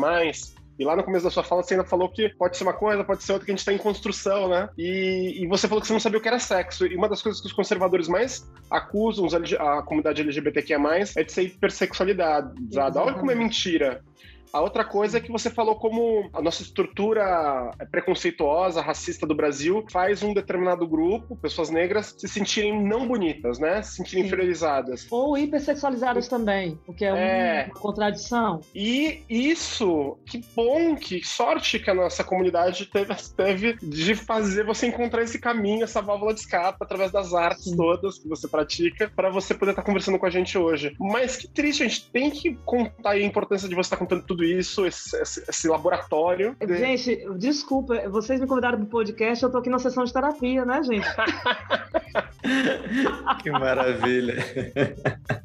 e lá no começo da sua fala você ainda falou que pode ser uma coisa, pode ser outra, que a gente está em construção, né? E, e, você falou que você não sabia o que era sexo. E uma das coisas que os conservadores mais acusam a comunidade LGBTQIA+, é de ser hipersexualidade. Olha como é mentira. A outra coisa é que você falou como a nossa estrutura preconceituosa, racista do Brasil faz um determinado grupo, pessoas negras, se sentirem não bonitas, né? Se sentirem Sim. inferiorizadas. Ou hipersexualizadas também, o que é, é, uma contradição. E isso, que bom, que sorte que a nossa comunidade teve, teve de fazer você encontrar esse caminho, essa válvula de escape através das artes Sim. todas que você pratica, para você poder estar conversando com a gente hoje. Mas que triste, a gente tem que contar a importância de você estar contando tudo isso, esse, esse, esse laboratório. Gente, desculpa, vocês me convidaram para o podcast, eu tô aqui na sessão de terapia, né, gente? que maravilha.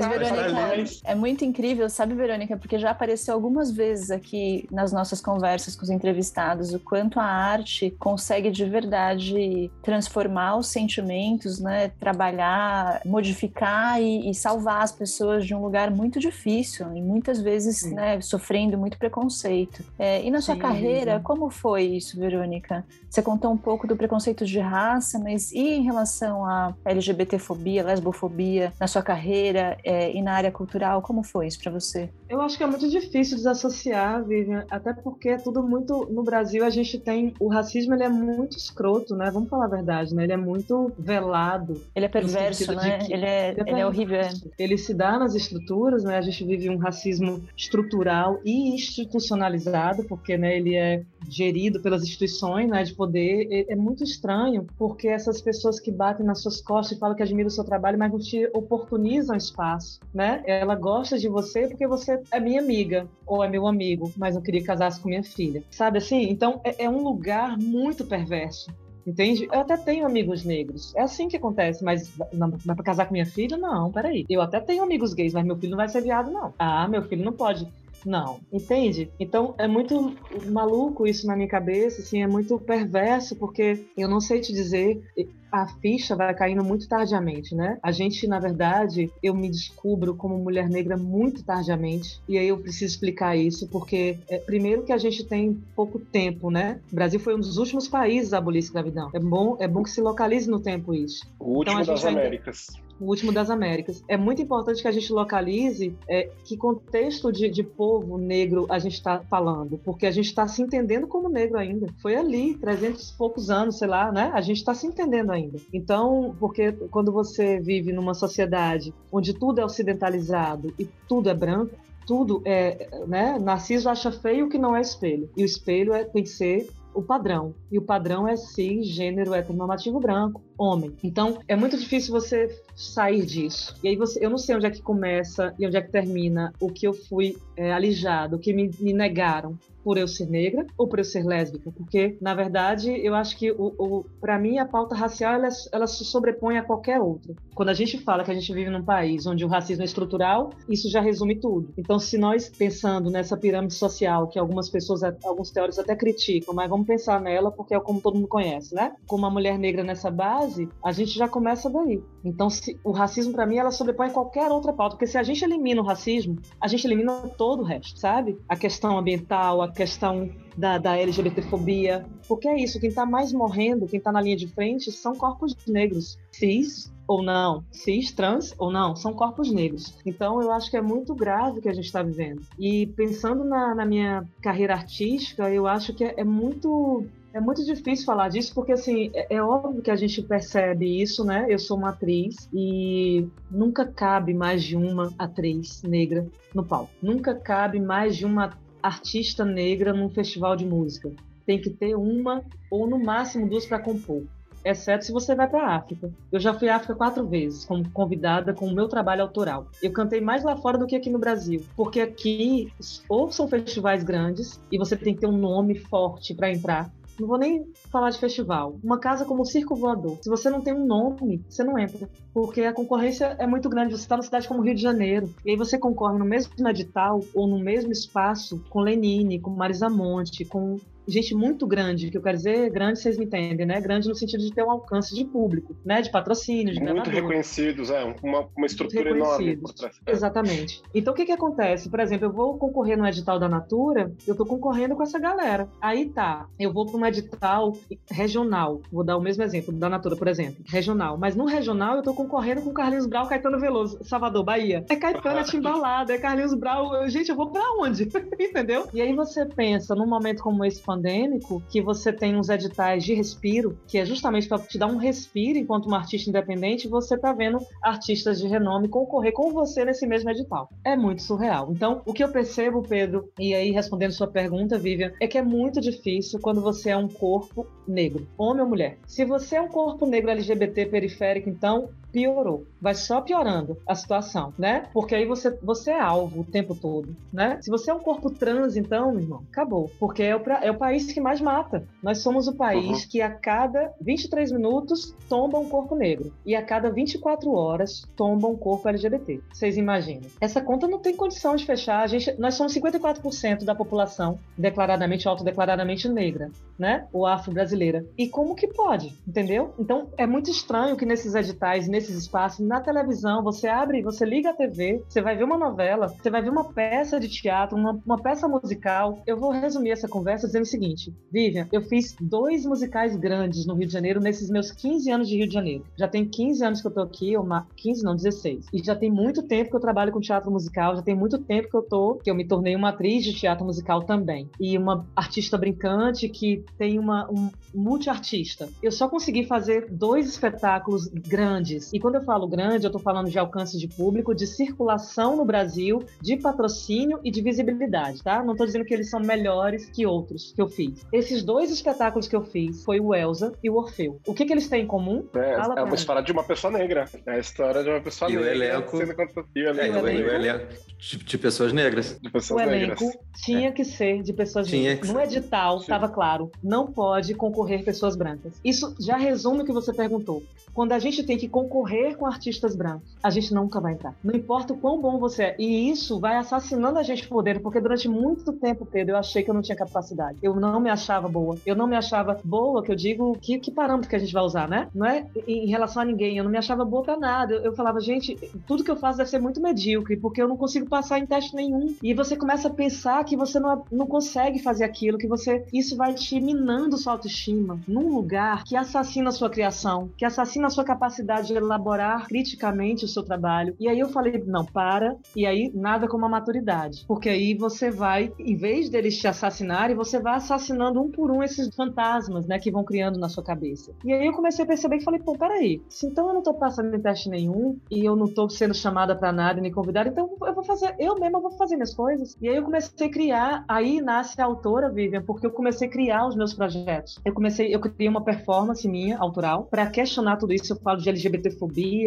Mas, Verônica, é muito incrível, sabe, Verônica? Porque já apareceu algumas vezes aqui nas nossas conversas com os entrevistados o quanto a arte consegue de verdade transformar os sentimentos, né? Trabalhar, modificar e, e salvar as pessoas de um lugar muito difícil e muitas vezes, né, sofrendo muito preconceito. É, e na sua Sim, carreira, como foi isso, Verônica? Você contou um pouco do preconceito de raça, mas e em relação à LGBTfobia, lesbofobia na sua carreira é, e na área cultural, como foi isso para você? Eu acho que é muito difícil desassociar, Vivian, até porque é tudo muito no Brasil a gente tem o racismo ele é muito escroto, né? Vamos falar a verdade, né? Ele é muito velado. Ele é perverso, né? Ele é, ele é, ele é horrível. É. Ele se dá nas estruturas, né? A gente vive um racismo estrutural e institucionalizado, porque né, ele é gerido pelas instituições, né? De poder. É, é muito estranho, porque essas pessoas que batem nas suas costas e falam que admiram o seu trabalho, mas não te oportunizam espaço, né? Ela gosta de você porque você é minha amiga ou é meu amigo, mas eu queria casar com minha filha, sabe assim? Então é, é um lugar muito perverso. Entende? Eu até tenho amigos negros. É assim que acontece, mas não, mas pra casar com minha filha? Não, peraí. Eu até tenho amigos gays, mas meu filho não vai ser viado, não. Ah, meu filho não pode. Não, entende? Então é muito maluco isso na minha cabeça, assim, é muito perverso, porque eu não sei te dizer, a ficha vai caindo muito tardiamente, né? A gente, na verdade, eu me descubro como mulher negra muito tardiamente, e aí eu preciso explicar isso, porque é, primeiro que a gente tem pouco tempo, né? O Brasil foi um dos últimos países a abolir a escravidão. É bom, é bom que se localize no tempo isso. O último então, das Américas. Ainda o último das Américas. É muito importante que a gente localize é, que contexto de, de povo negro a gente está falando, porque a gente está se entendendo como negro ainda. Foi ali, 300 e poucos anos, sei lá, né? A gente está se entendendo ainda. Então, porque quando você vive numa sociedade onde tudo é ocidentalizado e tudo é branco, tudo é, né? Narciso acha feio o que não é espelho. E o espelho é, tem que ser o padrão. E o padrão é cis, gênero heteronormativo branco, homem. Então, é muito difícil você sair disso. E aí você, eu não sei onde é que começa e onde é que termina o que eu fui é, alijado, o que me, me, negaram por eu ser negra ou por eu ser lésbica, porque na verdade eu acho que o, o para mim a pauta racial ela, ela se sobrepõe a qualquer outra. Quando a gente fala que a gente vive num país onde o racismo é estrutural, isso já resume tudo. Então, se nós pensando nessa pirâmide social que algumas pessoas, alguns teóricos até criticam, mas vamos pensar nela porque é como todo mundo conhece, né? Com uma mulher negra nessa base, a gente já começa daí. Então, se, o racismo para mim ela sobrepõe qualquer outra pauta, porque se a gente elimina o racismo, a gente elimina todo o resto, sabe? A questão ambiental, a questão da, da LGBTfobia, porque é isso, quem está mais morrendo, quem está na linha de frente são corpos negros, cis ou não, cis, trans ou não, são corpos negros. Então eu acho que é muito grave o que a gente está vivendo. E pensando na, na, minha carreira artística, eu acho que é, é muito é muito difícil falar disso, porque assim, é, é, óbvio que a gente percebe isso, né? Eu sou uma atriz e nunca cabe mais de uma atriz negra no palco. Nunca cabe mais de uma artista negra num festival de música. Tem que ter uma ou no máximo duas para compor exceto se você vai para a África. Eu já fui à África quatro vezes, como convidada com o meu trabalho autoral. Eu cantei mais lá fora do que aqui no Brasil, porque aqui ou são festivais grandes e você tem que ter um nome forte para entrar, não vou nem falar de festival. Uma casa como o Circo Voador. Se você não tem um nome, você não entra. Porque a concorrência é muito grande. Você está numa cidade como Rio de Janeiro. E aí você concorre no mesmo edital ou no mesmo espaço com Lenine, com Marisa Monte, com gente muito grande, que eu quero dizer grande, vocês me entendem, né? Grande no sentido de ter um alcance de público, né? De patrocínio, de Muito reconhecidos, é, uma, uma estrutura enorme. É. Exatamente. Então, o que que acontece? Por exemplo, eu vou concorrer no edital da Natura, eu tô concorrendo com essa galera. Aí tá, eu vou para um edital regional, vou dar o mesmo exemplo, da Natura, por exemplo, regional. Mas no regional, eu tô concorrendo com Carlinhos Brau, Caetano Veloso, Salvador, Bahia. É Caetano, é Timbalada, é Carlinhos Brau. Gente, eu vou para onde? Entendeu? E aí você pensa, num momento como esse pandêmico que você tem uns editais de respiro, que é justamente para te dar um respiro enquanto uma artista independente, você tá vendo artistas de renome concorrer com você nesse mesmo edital. É muito surreal. Então, o que eu percebo, Pedro, e aí respondendo sua pergunta, Vivian, é que é muito difícil quando você é um corpo negro, homem ou mulher. Se você é um corpo negro LGBT periférico, então piorou. Vai só piorando a situação, né? Porque aí você, você é alvo o tempo todo, né? Se você é um corpo trans, então, meu irmão, acabou. Porque é o, é o país que mais mata. Nós somos o país uhum. que a cada 23 minutos tomba um corpo negro. E a cada 24 horas tomba um corpo LGBT. Vocês imaginam? Essa conta não tem condição de fechar. A gente, nós somos 54% da população declaradamente, autodeclaradamente negra, né? Ou afro-brasileira. E como que pode? Entendeu? Então, é muito estranho que nesses editais, nesses espaços. Na televisão, você abre, você liga a TV, você vai ver uma novela, você vai ver uma peça de teatro, uma, uma peça musical. Eu vou resumir essa conversa dizendo o seguinte: Vivian, eu fiz dois musicais grandes no Rio de Janeiro nesses meus 15 anos de Rio de Janeiro. Já tem 15 anos que eu tô aqui, uma, 15 não, 16. E já tem muito tempo que eu trabalho com teatro musical, já tem muito tempo que eu tô, que eu me tornei uma atriz de teatro musical também. E uma artista brincante que tem uma um multiartista. Eu só consegui fazer dois espetáculos grandes e quando eu falo grande, eu estou falando de alcance de público, de circulação no Brasil, de patrocínio e de visibilidade, tá? Não estou dizendo que eles são melhores que outros que eu fiz. Esses dois espetáculos que eu fiz foi o Elsa e o Orfeu. O que, que eles têm em comum? É, é uma história de uma pessoa negra. É a história de uma pessoa e negra. O elenco... Sendo... E o elenco, é, o elenco de, de, pessoas negras. De pessoas o negras. elenco tinha é. que ser de pessoas tinha negras. No edital estava claro, não pode concorrer pessoas brancas. Isso já resume o que você perguntou. Quando a gente tem que concorrer concorrer com artistas brancos, a gente nunca vai entrar. Não importa o quão bom você é. E isso vai assassinando a gente por dentro, porque durante muito tempo, Pedro, eu achei que eu não tinha capacidade. Eu não me achava boa. Eu não me achava boa, que eu digo, que, que parâmetro que a gente vai usar, né? Não é em relação a ninguém. Eu não me achava boa pra nada. Eu, eu falava, gente, tudo que eu faço deve ser muito medíocre, porque eu não consigo passar em teste nenhum. E você começa a pensar que você não, não consegue fazer aquilo, que você. Isso vai te minando sua autoestima num lugar que assassina a sua criação, que assassina a sua capacidade de elaborar criticamente o seu trabalho. E aí eu falei, não, para. E aí nada como a maturidade. Porque aí você vai, em vez deles te assassinarem, você vai assassinando um por um esses fantasmas, né, que vão criando na sua cabeça. E aí eu comecei a perceber que falei, pô, peraí, se então eu não tô passando em teste nenhum e eu não tô sendo chamada para nada nem convidada, então eu vou fazer, eu mesma vou fazer minhas coisas. E aí eu comecei a criar, aí nasce a autora, Vivian, porque eu comecei a criar os meus projetos. Eu comecei, eu criei uma performance minha, autoral, para questionar tudo isso. Eu falo de LGBT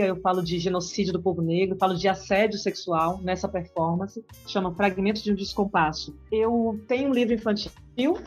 Eu falo de genocídio do povo negro, falo de assédio sexual nessa performance, chama Fragmentos de um Descompasso. Eu tenho um livro infantil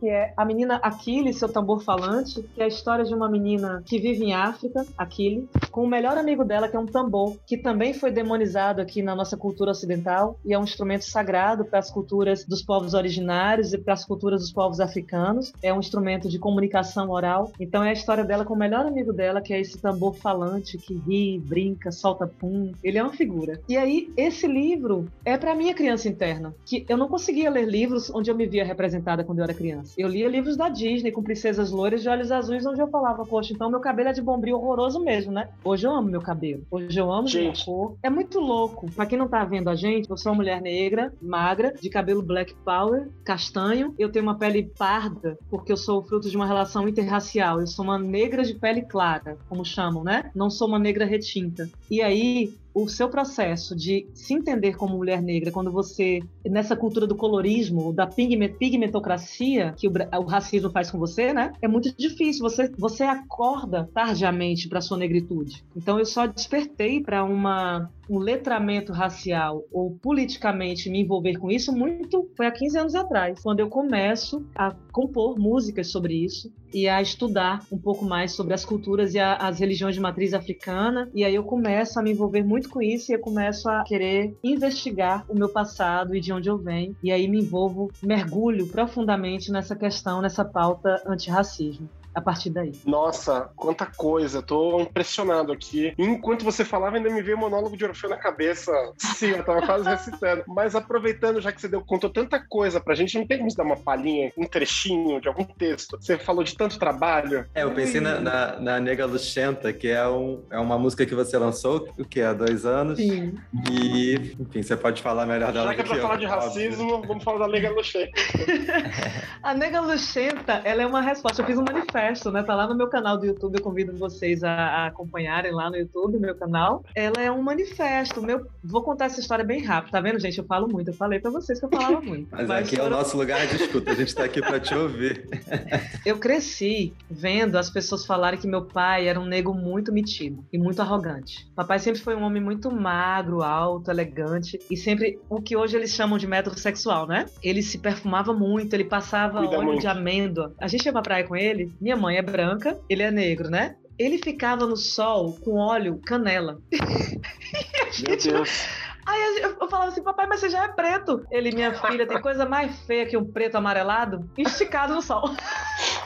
que é a menina Aquile, seu tambor falante, que é a história de uma menina que vive em África, Aquile, com o melhor amigo dela, que é um tambor, que também foi demonizado aqui na nossa cultura ocidental e é um instrumento sagrado para as culturas dos povos originários e para as culturas dos povos africanos. É um instrumento de comunicação oral. Então é a história dela com o melhor amigo dela, que é esse tambor falante que ri, brinca, solta pum. Ele é uma figura. E aí esse livro é para minha criança interna, que eu não conseguia ler livros onde eu me via representada quando eu era criança. Eu lia livros da Disney com princesas loiras de olhos azuis, onde eu falava, poxa, então meu cabelo é de bombril horroroso mesmo, né? Hoje eu amo meu cabelo. Hoje eu amo gente. minha cor. É muito louco. Pra quem não tá vendo a gente, eu sou uma mulher negra, magra, de cabelo black power, castanho. Eu tenho uma pele parda, porque eu sou fruto de uma relação interracial. Eu sou uma negra de pele clara, como chamam, né? Não sou uma negra retinta. E aí, o seu processo de se entender como mulher negra, quando você, nessa cultura do colorismo, da pigmentocracia que o, o racismo faz com você, né? É muito difícil. Você, você acorda tardiamente para sua negritude. Então eu só despertei para uma um letramento racial ou politicamente me envolver com isso muito foi há 15 anos atrás, quando eu começo a compor músicas sobre isso e a estudar um pouco mais sobre as culturas e a, as religiões de matriz africana. E aí eu começo a me envolver muito com isso e eu começo a querer investigar o meu passado e de onde eu venho. E aí me envolvo, mergulho profundamente nessa questão, nessa pauta antirracismo a partir daí. Nossa, quanta coisa, tô impressionado aqui. Enquanto você falava, ainda me veio o monólogo de Orfeu na cabeça. Sim, eu tava quase recitando. Mas aproveitando, já que você deu, contou tanta coisa pra gente, não tem como dar uma palhinha, um trechinho de algum texto? Você falou de tanto trabalho. É, eu pensei na, na, na Nega Luxenta, que é, um, é uma música que você lançou, o que? Há dois anos. Sim. E, enfim, você pode falar melhor dela Já que é pra que falar eu, de racismo, óbvio. vamos falar da Nega Luxenta. a Nega Luxenta, ela é uma resposta. Eu fiz um manifesto manifesto, né? Tá lá no meu canal do YouTube, eu convido vocês a, a acompanharem lá no YouTube, meu canal. Ela é um manifesto. Meu, vou contar essa história bem rápido, tá vendo, gente? Eu falo muito, eu falei pra vocês que eu falava muito. Mas, Mas aqui foram... é o nosso lugar de escuta, a gente tá aqui pra te ouvir. eu cresci vendo as pessoas falarem que meu pai era um nego muito metido e muito arrogante. Papai sempre foi um homem muito magro, alto, elegante e sempre o que hoje eles chamam de método sexual, né? Ele se perfumava muito, ele passava Cuida óleo muito. de amêndoa. A gente ia pra praia com ele, minha mãe é branca, ele é negro, né? Ele ficava no sol com óleo canela. Meu Deus. Aí eu falava assim, papai, mas você já é preto. Ele, minha filha, tem coisa mais feia que um preto amarelado esticado no sol.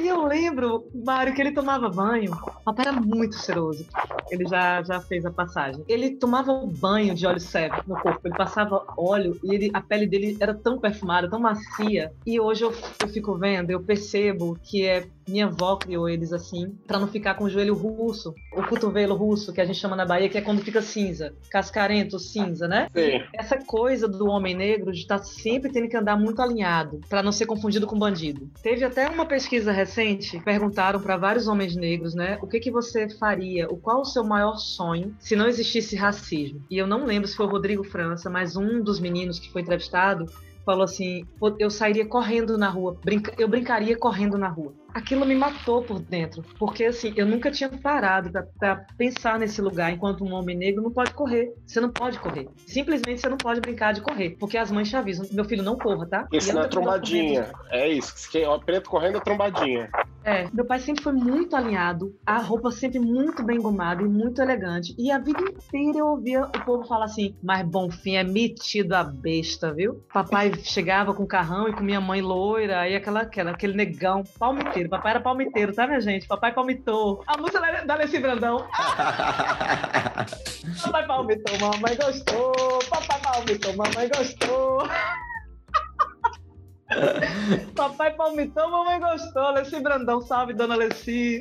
E eu lembro, Mário, que ele tomava banho. O papai era muito cheiroso. Ele já, já fez a passagem. Ele tomava banho de óleo sério no corpo. Ele passava óleo e ele, a pele dele era tão perfumada, tão macia. E hoje eu, eu fico vendo, eu percebo que é minha avó criou eles assim, para não ficar com o joelho russo, o cotovelo russo, que a gente chama na Bahia, que é quando fica cinza, cascarento, cinza, né? Sim. Essa coisa do homem negro de estar tá sempre tendo que andar muito alinhado, para não ser confundido com bandido. Teve até uma pesquisa recente, perguntaram para vários homens negros, né? O que que você faria? O qual o seu maior sonho se não existisse racismo? E eu não lembro se foi o Rodrigo França, mas um dos meninos que foi entrevistado falou assim: eu sairia correndo na rua, brinca, eu brincaria correndo na rua aquilo me matou por dentro, porque assim, eu nunca tinha parado para pensar nesse lugar enquanto um homem negro não pode correr. Você não pode correr. Simplesmente você não pode brincar de correr, porque as mães te avisam, meu filho não corra, tá? Isso não é trombadinha. É isso, que é preto correndo é trombadinha. É, meu pai sempre foi muito alinhado, a roupa sempre muito bem engomada e muito elegante. E a vida inteira eu ouvia o povo falar assim: "Mas Bonfim é metido a besta, viu?". Papai chegava com o carrão e com minha mãe loira, aí aquela, aquela aquele negão, palmiteiro palmiteiro. Papai era palmiteiro, tá, minha gente? Papai palmitou. A música da Alessi Brandão. Papai palmitou, mamãe gostou. Papai palmitou, mamãe gostou. Papai palmitou, mamãe gostou. Alessi Brandão, salve, dona Alessi.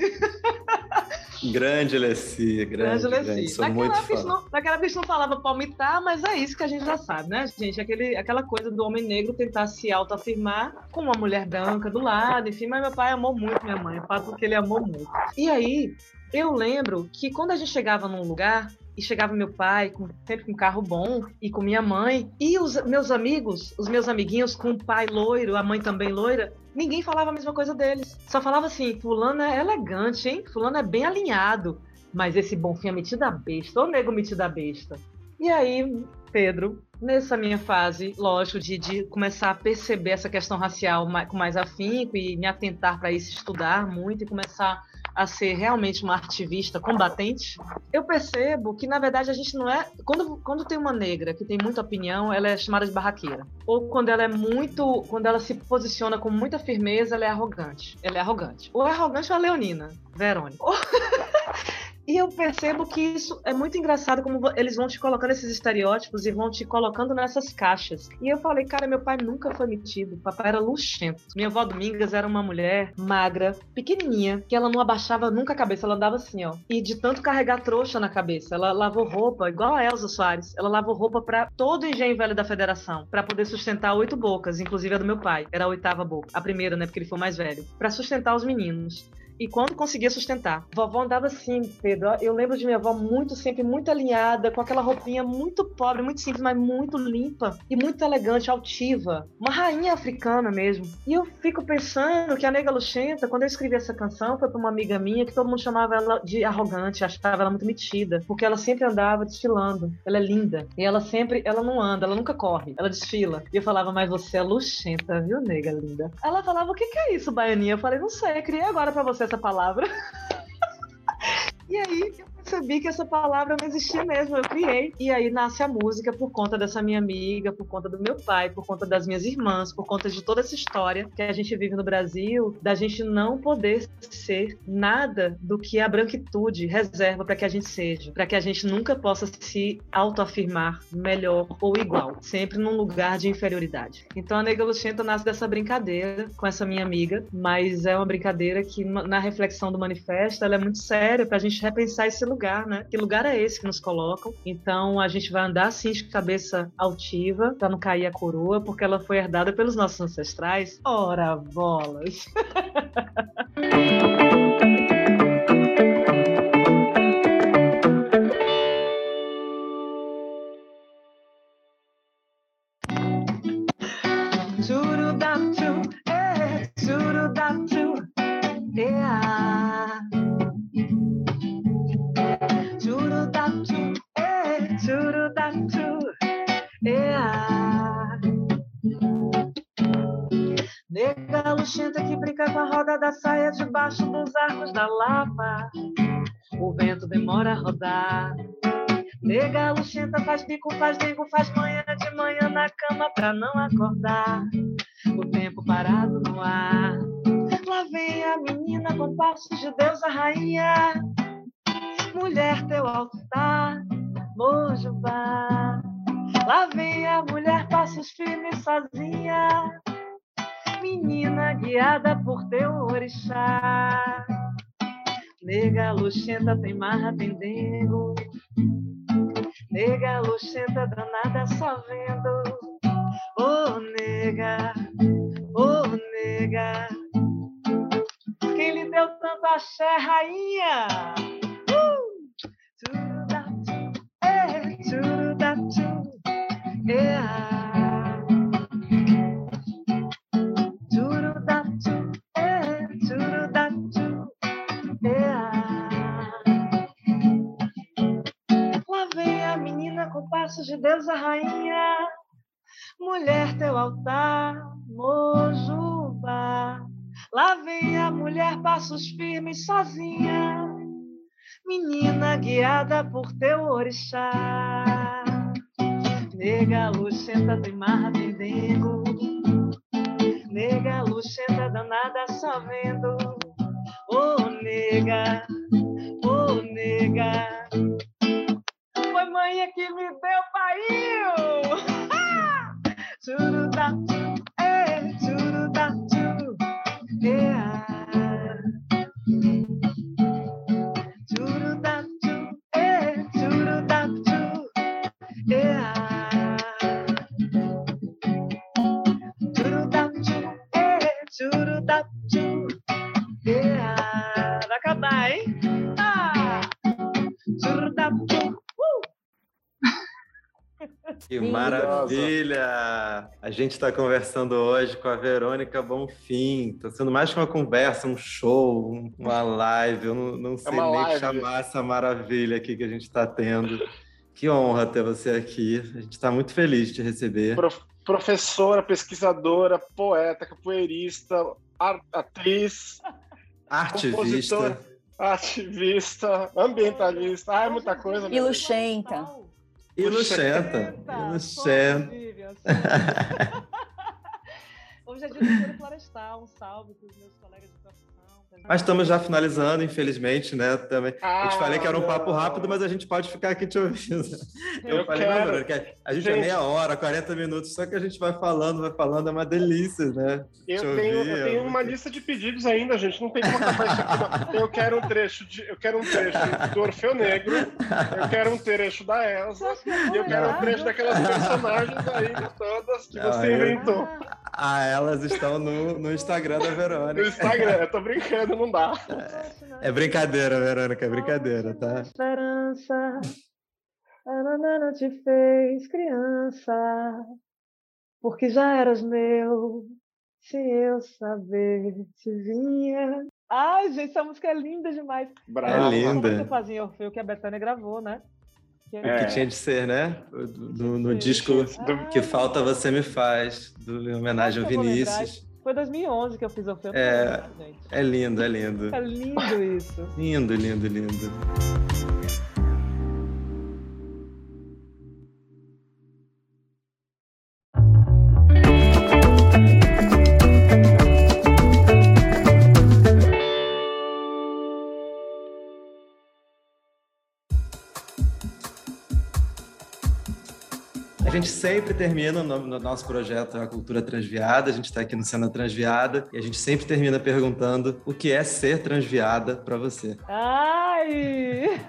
Grande Alessi, grande, grande Alessi. Grande, naquela, época não, naquela época não falava palmitar, mas é isso que a gente já sabe, né, gente? Aquele, aquela coisa do homem negro tentar se autoafirmar com uma mulher branca do lado, enfim. Mas meu pai amou muito minha mãe, o fato porque ele amou muito. E aí, eu lembro que quando a gente chegava num lugar, e chegava meu pai, com, sempre com um carro bom, e com minha mãe, e os meus amigos, os meus amiguinhos com o pai loiro, a mãe também loira, ninguém falava a mesma coisa deles. Só falava assim: Fulano é elegante, hein? Fulano é bem alinhado. Mas esse bonfim é metido a besta, ou nego metido a besta. E aí, Pedro, nessa minha fase, lógico, de, de começar a perceber essa questão racial com mais afinco e me atentar para isso, estudar muito e começar a ser realmente uma ativista combatente, eu percebo que, na verdade, a gente não é. Quando, quando tem uma negra que tem muita opinião, ela é chamada de barraqueira. Ou quando ela é muito. Quando ela se posiciona com muita firmeza, ela é arrogante. Ela é arrogante. Ou é arrogante ou é leonina, Verônica. E eu percebo que isso é muito engraçado como eles vão te colocando esses estereótipos e vão te colocando nessas caixas. E eu falei, cara, meu pai nunca foi metido, papai era luxento. Minha avó Domingas era uma mulher magra, pequenininha, que ela não abaixava nunca a cabeça, ela andava assim, ó. E de tanto carregar trouxa na cabeça, ela lavou roupa, igual a Elza Soares, ela lavou roupa para todo engenho velho da federação, para poder sustentar oito bocas, inclusive a do meu pai, era a oitava boca, a primeira, né, porque ele foi mais velho, para sustentar os meninos e quando conseguia sustentar. Vovó andava assim, Pedro. Eu lembro de minha avó muito, sempre muito alinhada, com aquela roupinha muito pobre, muito simples, mas muito limpa e muito elegante, altiva. Uma rainha africana mesmo. E eu fico pensando que a Nega Luxenta, quando eu escrevi essa canção, foi para uma amiga minha que todo mundo chamava ela de arrogante, achava ela muito metida, porque ela sempre andava desfilando. Ela é linda. E ela sempre, ela não anda, ela nunca corre, ela desfila. E eu falava, mas você é luxenta, viu, nega linda? Ela falava, o que, que é isso, baianinha? Eu falei, não sei, criei agora para você essa palavra. e aí, percebi que essa palavra não existia mesmo, eu criei. E aí nasce a música por conta dessa minha amiga, por conta do meu pai, por conta das minhas irmãs, por conta de toda essa história que a gente vive no Brasil, da gente não poder ser nada do que a branquitude reserva para que a gente seja, para que a gente nunca possa se autoafirmar melhor ou igual, sempre num lugar de inferioridade. Então a Nega Luxenta nasce dessa brincadeira com essa minha amiga, mas é uma brincadeira que na reflexão do manifesto ela é muito séria para a gente repensar esse lugar lugar, né? Que lugar é esse que nos colocam? Então a gente vai andar assim de cabeça altiva para não cair a coroa, porque ela foi herdada pelos nossos ancestrais. Ora bolas! luxenta que brinca com a roda da saia debaixo dos arcos da lava. O vento demora a rodar. Nega luxenta faz bico, faz dengo, faz manhã de manhã na cama pra não acordar. O tempo parado no ar. Lá vem a menina com passos de Deus, a rainha. Mulher, teu altar, Mojubá. Lá vem a mulher, passos firmes sozinha menina guiada por teu orixá. Nega luxenta tem marra, tem dengo. Nega luxenta danada só vendo. Oh, nega, oh, nega. Quem lhe deu tanto axé, rainha? Uh! Turudatu, eh, turudatu, braços de Deus a rainha, mulher teu altar, Mojuba. Lá vem a mulher, passos firmes, sozinha, menina guiada por teu orixá. Nega, luxenta, tem marra, tem dengo. Nega, luxenta, danada, só vendo. Oh, nega, oh, nega maravilha! A gente está conversando hoje com a Verônica Bonfim. Está sendo mais que uma conversa, um show, uma live. Eu não, não é sei é nem live. chamar essa maravilha aqui que a gente está tendo. Que honra ter você aqui. A gente está muito feliz de te receber. Prof professora, pesquisadora, poeta, capoeirista, atriz, ativista. Ativista, ambientalista, ah, é muita coisa. E Lucenta. E Lucenta. Hoje é dia do florestal. Um salve para os meus colegas de mas estamos já finalizando, infelizmente, né? Também. Ah, eu te falei que era um papo rápido, mas a gente pode ficar aqui te ouvindo. Eu, eu falei, quero. não, que a gente, é gente é meia hora, 40 minutos, só que a gente vai falando, vai falando, é uma delícia, né? Eu tenho, ouvir, eu tenho é uma lista de pedidos ainda, gente. Não tem como acabar isso aqui. Não. Eu quero um trecho de, eu quero um trecho do Orfeu Negro, eu quero um trecho da Elsa, e eu quero um trecho daquelas personagens aí todas que você inventou. Ah, elas estão no, no Instagram da Verônica. No Instagram, eu tô brincando, não dá. É, é brincadeira, Verônica, é brincadeira, tá? Esperança, ela não te fez criança, porque já eras meu, se eu saber te vinha. Ai, gente, essa música é linda demais. Brava. É linda. O Fazinho Orfeu que a Betânia gravou, né? É. O que tinha de ser, né? No, no disco ah, Que Falta Você Me Faz, do, em homenagem ao Vinícius. Foi 2011 que eu fiz o filme. É, é lindo, é lindo. É lindo isso. lindo, lindo, lindo. Gente sempre termina no, no, nosso projeto A Cultura Transviada, a gente está aqui no Cena Transviada, e a gente sempre termina perguntando o que é ser transviada para você. Ai!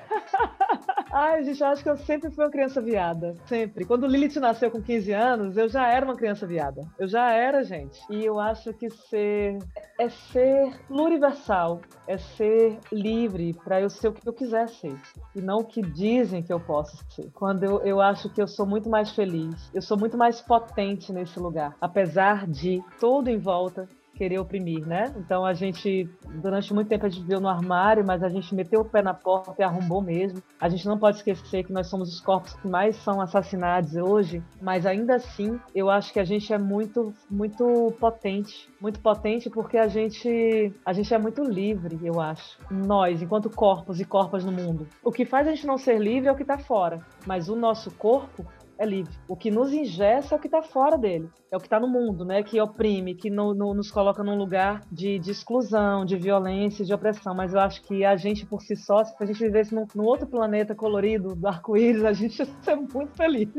Ai, gente, eu acho que eu sempre fui uma criança viada. Sempre. Quando Lilith nasceu com 15 anos, eu já era uma criança viada. Eu já era, gente. E eu acho que ser é ser pluriversal, é ser livre para eu ser o que eu quiser ser e não o que dizem que eu posso ser. Quando eu, eu acho que eu sou muito mais feliz, eu sou muito mais potente nesse lugar, apesar de todo em volta querer oprimir, né? Então a gente, durante muito tempo, a gente viveu no armário, mas a gente meteu o pé na porta e arrombou mesmo. A gente não pode esquecer que nós somos os corpos que mais são assassinados hoje, mas ainda assim, eu acho que a gente é muito, muito potente, muito potente porque a gente, a gente é muito livre, eu acho. Nós, enquanto corpos e corpas no mundo. O que faz a gente não ser livre é o que está fora, mas o nosso corpo é livre. O que nos ingessa é o que está fora dele, é o que está no mundo, né? Que oprime, que no, no, nos coloca num lugar de, de, exclusão, de violência, de opressão. Mas eu acho que a gente por si só, se a gente vivesse num, num outro planeta colorido do arco-íris, a gente ia ser muito feliz.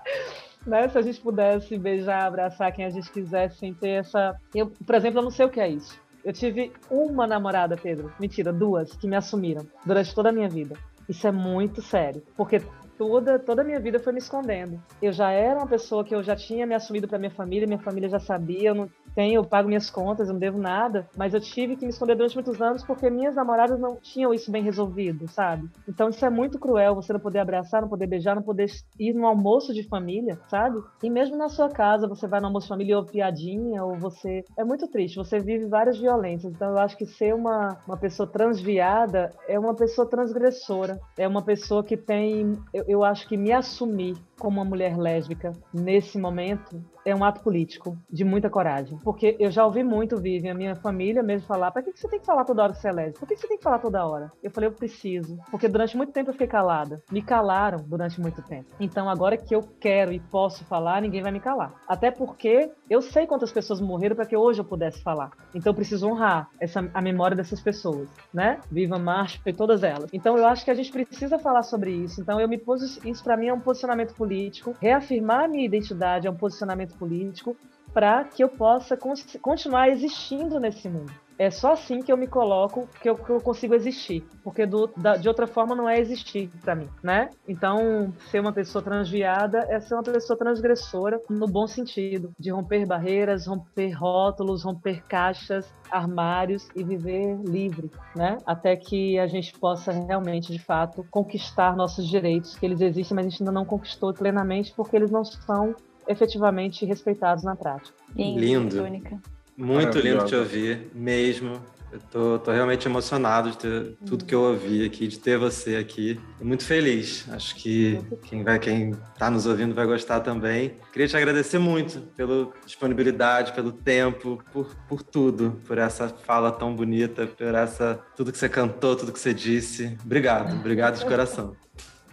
né? Se a gente pudesse beijar, abraçar quem a gente quisesse sem ter essa. Eu, por exemplo, eu não sei o que é isso. Eu tive uma namorada, Pedro. Mentira, duas, que me assumiram durante toda a minha vida. Isso é muito sério. Porque toda toda a minha vida foi me escondendo. Eu já era uma pessoa que eu já tinha me assumido para minha família, minha família já sabia, eu não tenho, eu pago minhas contas, eu não devo nada, mas eu tive que me esconder durante muitos anos porque minhas namoradas não tinham isso bem resolvido, sabe? Então isso é muito cruel, você não poder abraçar, não poder beijar, não poder ir no almoço de família, sabe? E mesmo na sua casa, você vai no almoço de família ouve piadinha, ou você... É muito triste, você vive várias violências, então eu acho que ser uma, uma pessoa transviada é uma pessoa transgressora, é uma pessoa que tem... eu, eu acho que me assumir como uma mulher lésbica nesse momento é um ato político de muita coragem. Porque eu já ouvi muito, Vivian, a minha família mesmo falar: pra que você tem que falar toda hora que você é lésbica? Por que você tem que falar toda hora? Eu falei: eu preciso. Porque durante muito tempo eu fiquei calada. Me calaram durante muito tempo. Então agora que eu quero e posso falar, ninguém vai me calar. Até porque eu sei quantas pessoas morreram para que hoje eu pudesse falar. Então eu preciso honrar essa, a memória dessas pessoas, né? Viva Marcha e todas elas. Então eu acho que a gente precisa falar sobre isso. Então eu me isso para mim é um posicionamento político. Reafirmar a minha identidade é um posicionamento político para que eu possa continuar existindo nesse mundo. É só assim que eu me coloco, que eu, que eu consigo existir. Porque do, da, de outra forma não é existir para mim, né? Então, ser uma pessoa transviada é ser uma pessoa transgressora no bom sentido, de romper barreiras, romper rótulos, romper caixas, armários e viver livre, né? Até que a gente possa realmente, de fato, conquistar nossos direitos, que eles existem, mas a gente ainda não conquistou plenamente porque eles não são efetivamente respeitados na prática. Lindo. Lindo. Muito lindo te ouvir, mesmo. Eu tô, tô, realmente emocionado de ter tudo que eu ouvi aqui, de ter você aqui. E muito feliz. Acho que quem vai, quem tá nos ouvindo vai gostar também. Queria te agradecer muito pela disponibilidade, pelo tempo, por, por tudo, por essa fala tão bonita, por essa tudo que você cantou, tudo que você disse. Obrigado, obrigado de coração.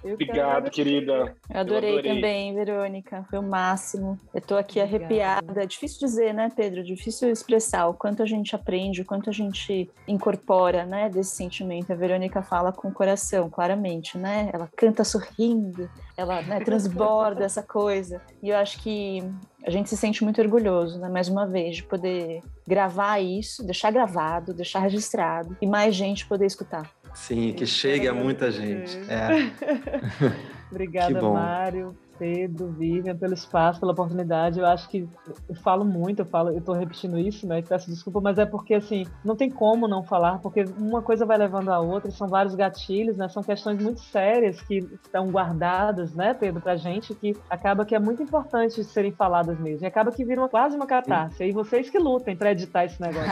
Eu Obrigado, querida. Eu adorei, eu adorei, também, Verônica. Foi o máximo. Eu tô aqui Obrigada. arrepiada. É difícil dizer, né, Pedro? É difícil expressar o quanto a gente aprende, o quanto a gente incorpora, né, desse sentimento. A Verônica fala com o coração, claramente, né? Ela canta sorrindo, ela né, transborda essa coisa. E eu acho que a gente se sente muito orgulhoso, né, mais uma vez, de poder gravar isso, deixar gravado, deixar registrado e mais gente poder escutar. Sim, que chegue a muita gente. É. Obrigada, Mário. Pedro, Vivian, pelo espaço, pela oportunidade. Eu acho que eu falo muito, eu falo, eu tô repetindo isso, né? Peço desculpa, mas é porque assim, não tem como não falar, porque uma coisa vai levando a outra, são vários gatilhos, né? São questões muito sérias que estão guardadas, né, Pedro, pra gente, que acaba que é muito importante serem faladas mesmo. E acaba que viram quase uma catarse. E vocês que lutem para editar esse negócio.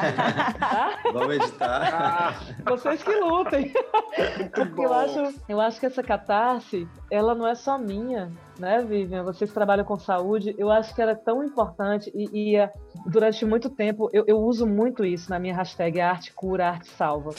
tá? Vamos editar. vocês que lutem. Porque eu acho, eu acho que essa catarse, ela não é só minha né, Vivian? Vocês trabalham com saúde. Eu acho que era tão importante e, e eh, durante muito tempo eu, eu, uso muito isso na minha hashtag arte cura, arte salva.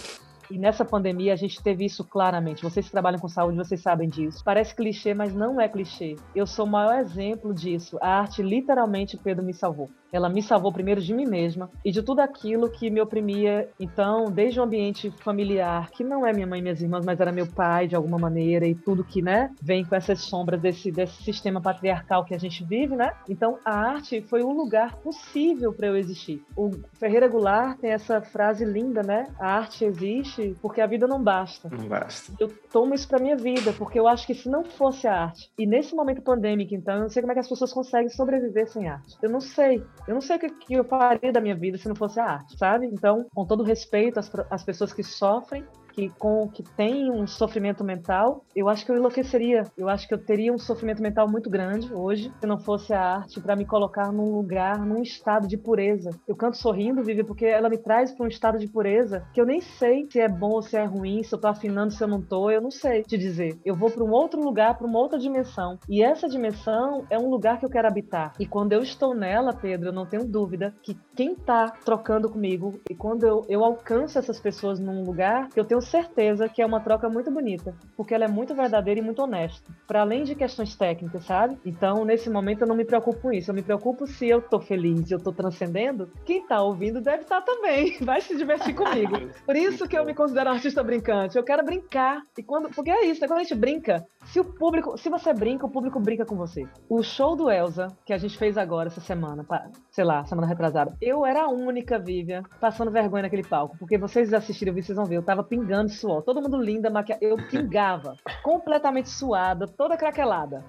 E nessa pandemia a gente teve isso claramente. Vocês que trabalham com saúde, vocês sabem disso. Parece clichê, mas não é clichê. Eu sou o maior exemplo disso. A arte literalmente Pedro me salvou. Ela me salvou primeiro de mim mesma e de tudo aquilo que me oprimia. Então, desde o ambiente familiar, que não é minha mãe e minhas irmãs, mas era meu pai de alguma maneira, e tudo que, né, vem com essas sombras desse, desse sistema patriarcal que a gente vive, né? Então, a arte foi o lugar possível para eu existir. O Ferreira Goulart tem essa frase linda, né? A arte existe arte porque a vida não basta. Não basta. Eu tomo isso para minha vida, porque eu acho que se não fosse a arte, e nesse momento pandêmico, então, eu não sei como é que as pessoas conseguem sobreviver sem arte. Eu não sei. Eu não sei o que eu faria da minha vida se não fosse a arte, sabe? Então, com todo respeito às, às pessoas que sofrem, com que tem um sofrimento mental, eu acho que eu enlouqueceria. Eu acho que eu teria um sofrimento mental muito grande hoje se não fosse a arte para me colocar num lugar, num estado de pureza. Eu canto sorrindo, Vivi, porque ela me traz para um estado de pureza que eu nem sei se é bom ou se é ruim, se eu tô afinando, se eu não tô, eu não sei te dizer. Eu vou para um outro lugar, para uma outra dimensão. E essa dimensão é um lugar que eu quero habitar. E quando eu estou nela, Pedro, eu não tenho dúvida que quem tá trocando comigo e quando eu, eu alcanço essas pessoas num lugar eu tenho certeza que é uma troca muito bonita, porque ela é muito verdadeira e muito honesta, para além de questões técnicas, sabe? Então, nesse momento, eu não me preocupo com isso. Eu me preocupo se eu tô feliz eu tô transcendendo. Quem tá ouvindo deve estar tá também, vai se divertir comigo. Por isso que eu me considero artista brincante. Eu quero brincar. E quando, porque é isso, é quando a gente brinca, se o público, se você brinca, o público brinca com você. O show do Elsa que a gente fez agora essa semana, sei lá, semana retrasada, eu era a única Vivian passando vergonha naquele palco, porque vocês assistiram, vocês vão ver, eu tava pingando pingando suor. Todo mundo linda, maquiada. Eu pingava, completamente suada, toda craquelada.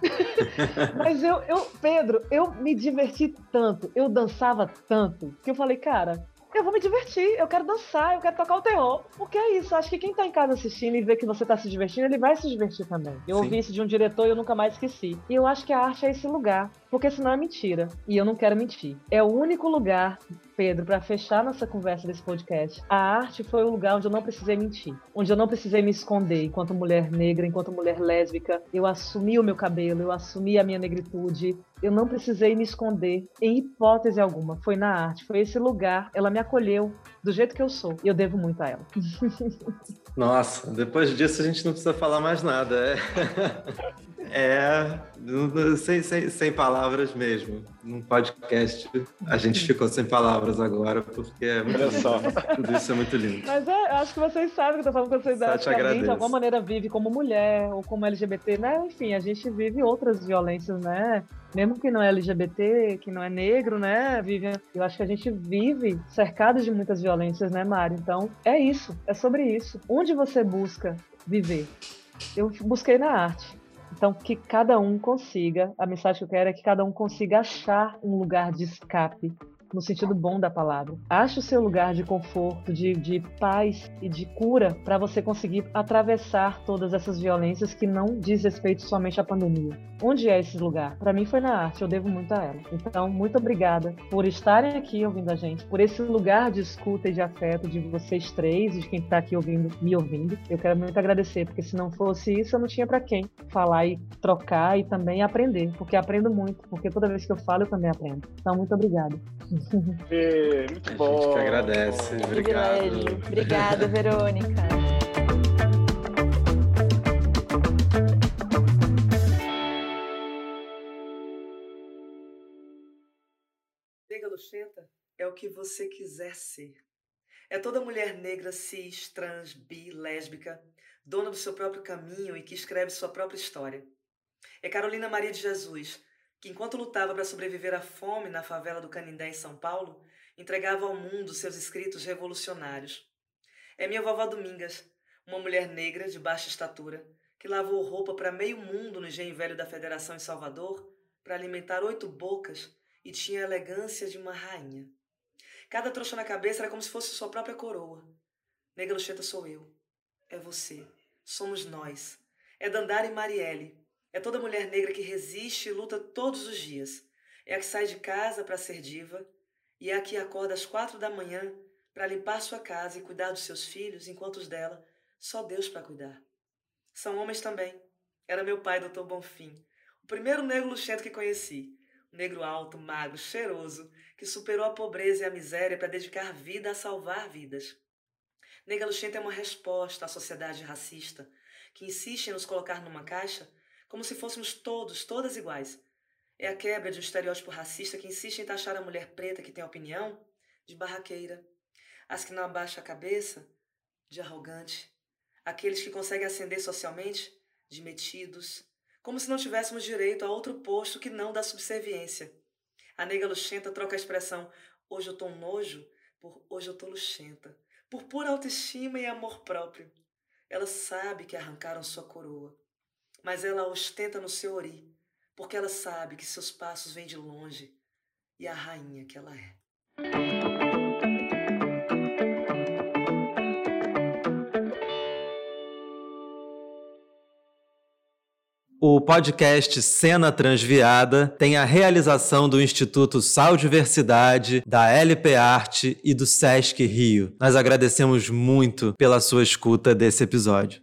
Mas eu, eu, Pedro, eu me diverti tanto, eu dançava tanto, que eu falei, cara, eu vou me divertir, eu quero dançar, eu quero tocar o terror. Porque é isso, acho que quem tá em casa assistindo e vê que você tá se divertindo, ele vai se divertir também. Eu Sim. ouvi isso de um diretor e eu nunca mais esqueci. E eu acho que a arte é esse lugar, porque senão é mentira. E eu não quero mentir. É o único lugar Pedro, para fechar nossa conversa desse podcast, a arte foi o lugar onde eu não precisei mentir, onde eu não precisei me esconder enquanto mulher negra, enquanto mulher lésbica. Eu assumi o meu cabelo, eu assumi a minha negritude. Eu não precisei me esconder em hipótese alguma. Foi na arte, foi esse lugar. Ela me acolheu do jeito que eu sou. E eu devo muito a ela. Nossa, depois disso a gente não precisa falar mais nada. É. É, sem, sem, sem palavras mesmo. Num podcast, a gente ficou sem palavras agora, porque é muito Olha só. Tudo isso é muito lindo. Mas é, acho que vocês sabem que eu tô falando com vocês acham que a gente, de alguma maneira, vive como mulher ou como LGBT, né? Enfim, a gente vive outras violências, né? Mesmo que não é LGBT, que não é negro, né, Vivian? Eu acho que a gente vive cercado de muitas violências, né, Mari? Então, é isso, é sobre isso. Onde você busca viver? Eu busquei na arte então, que cada um consiga, a mensagem que eu quero é que cada um consiga achar um lugar de escape no sentido bom da palavra. Ache o seu lugar de conforto, de, de paz e de cura para você conseguir atravessar todas essas violências que não diz respeito somente à pandemia. Onde é esse lugar? Para mim foi na arte, eu devo muito a ela. Então, muito obrigada por estarem aqui ouvindo a gente, por esse lugar de escuta e de afeto de vocês três e de quem está aqui ouvindo, me ouvindo. Eu quero muito agradecer, porque se não fosse isso, eu não tinha para quem falar e trocar e também aprender, porque aprendo muito, porque toda vez que eu falo, eu também aprendo. Então, muito obrigada. E, muito bom. A gente que agradece. Obrigado. Obrigada, Verônica. Nega Luxeta é o que você quiser ser. É toda mulher negra, cis, trans, bi, lésbica, dona do seu próprio caminho e que escreve sua própria história. É Carolina Maria de Jesus, que enquanto lutava para sobreviver à fome na favela do Canindé em São Paulo, entregava ao mundo seus escritos revolucionários. É minha vovó Domingas, uma mulher negra de baixa estatura, que lavou roupa para meio mundo no engenho velho da Federação em Salvador para alimentar oito bocas e tinha a elegância de uma rainha. Cada trouxa na cabeça era como se fosse sua própria coroa. Nega Lucheta sou eu. É você. Somos nós. É Dandara e Marielle, é toda mulher negra que resiste e luta todos os dias. É a que sai de casa para ser diva e é a que acorda às quatro da manhã para limpar sua casa e cuidar dos seus filhos, enquanto os dela, só Deus para cuidar. São homens também. Era meu pai, doutor Bonfim, o primeiro negro luxento que conheci. Um negro alto, magro, cheiroso, que superou a pobreza e a miséria para dedicar vida a salvar vidas. Nega luxenta é uma resposta à sociedade racista, que insiste em nos colocar numa caixa como se fôssemos todos, todas iguais. É a quebra de um estereótipo racista que insiste em taxar a mulher preta que tem opinião de barraqueira, as que não abaixam a cabeça de arrogante, aqueles que conseguem ascender socialmente de metidos, como se não tivéssemos direito a outro posto que não da subserviência. A nega luxenta troca a expressão hoje eu tô um nojo por hoje eu tô luxenta, por pura autoestima e amor próprio. Ela sabe que arrancaram sua coroa, mas ela ostenta no seu ori, porque ela sabe que seus passos vêm de longe e a rainha que ela é. O podcast Cena Transviada tem a realização do Instituto Sal Diversidade, da LP Arte e do Sesc Rio. Nós agradecemos muito pela sua escuta desse episódio.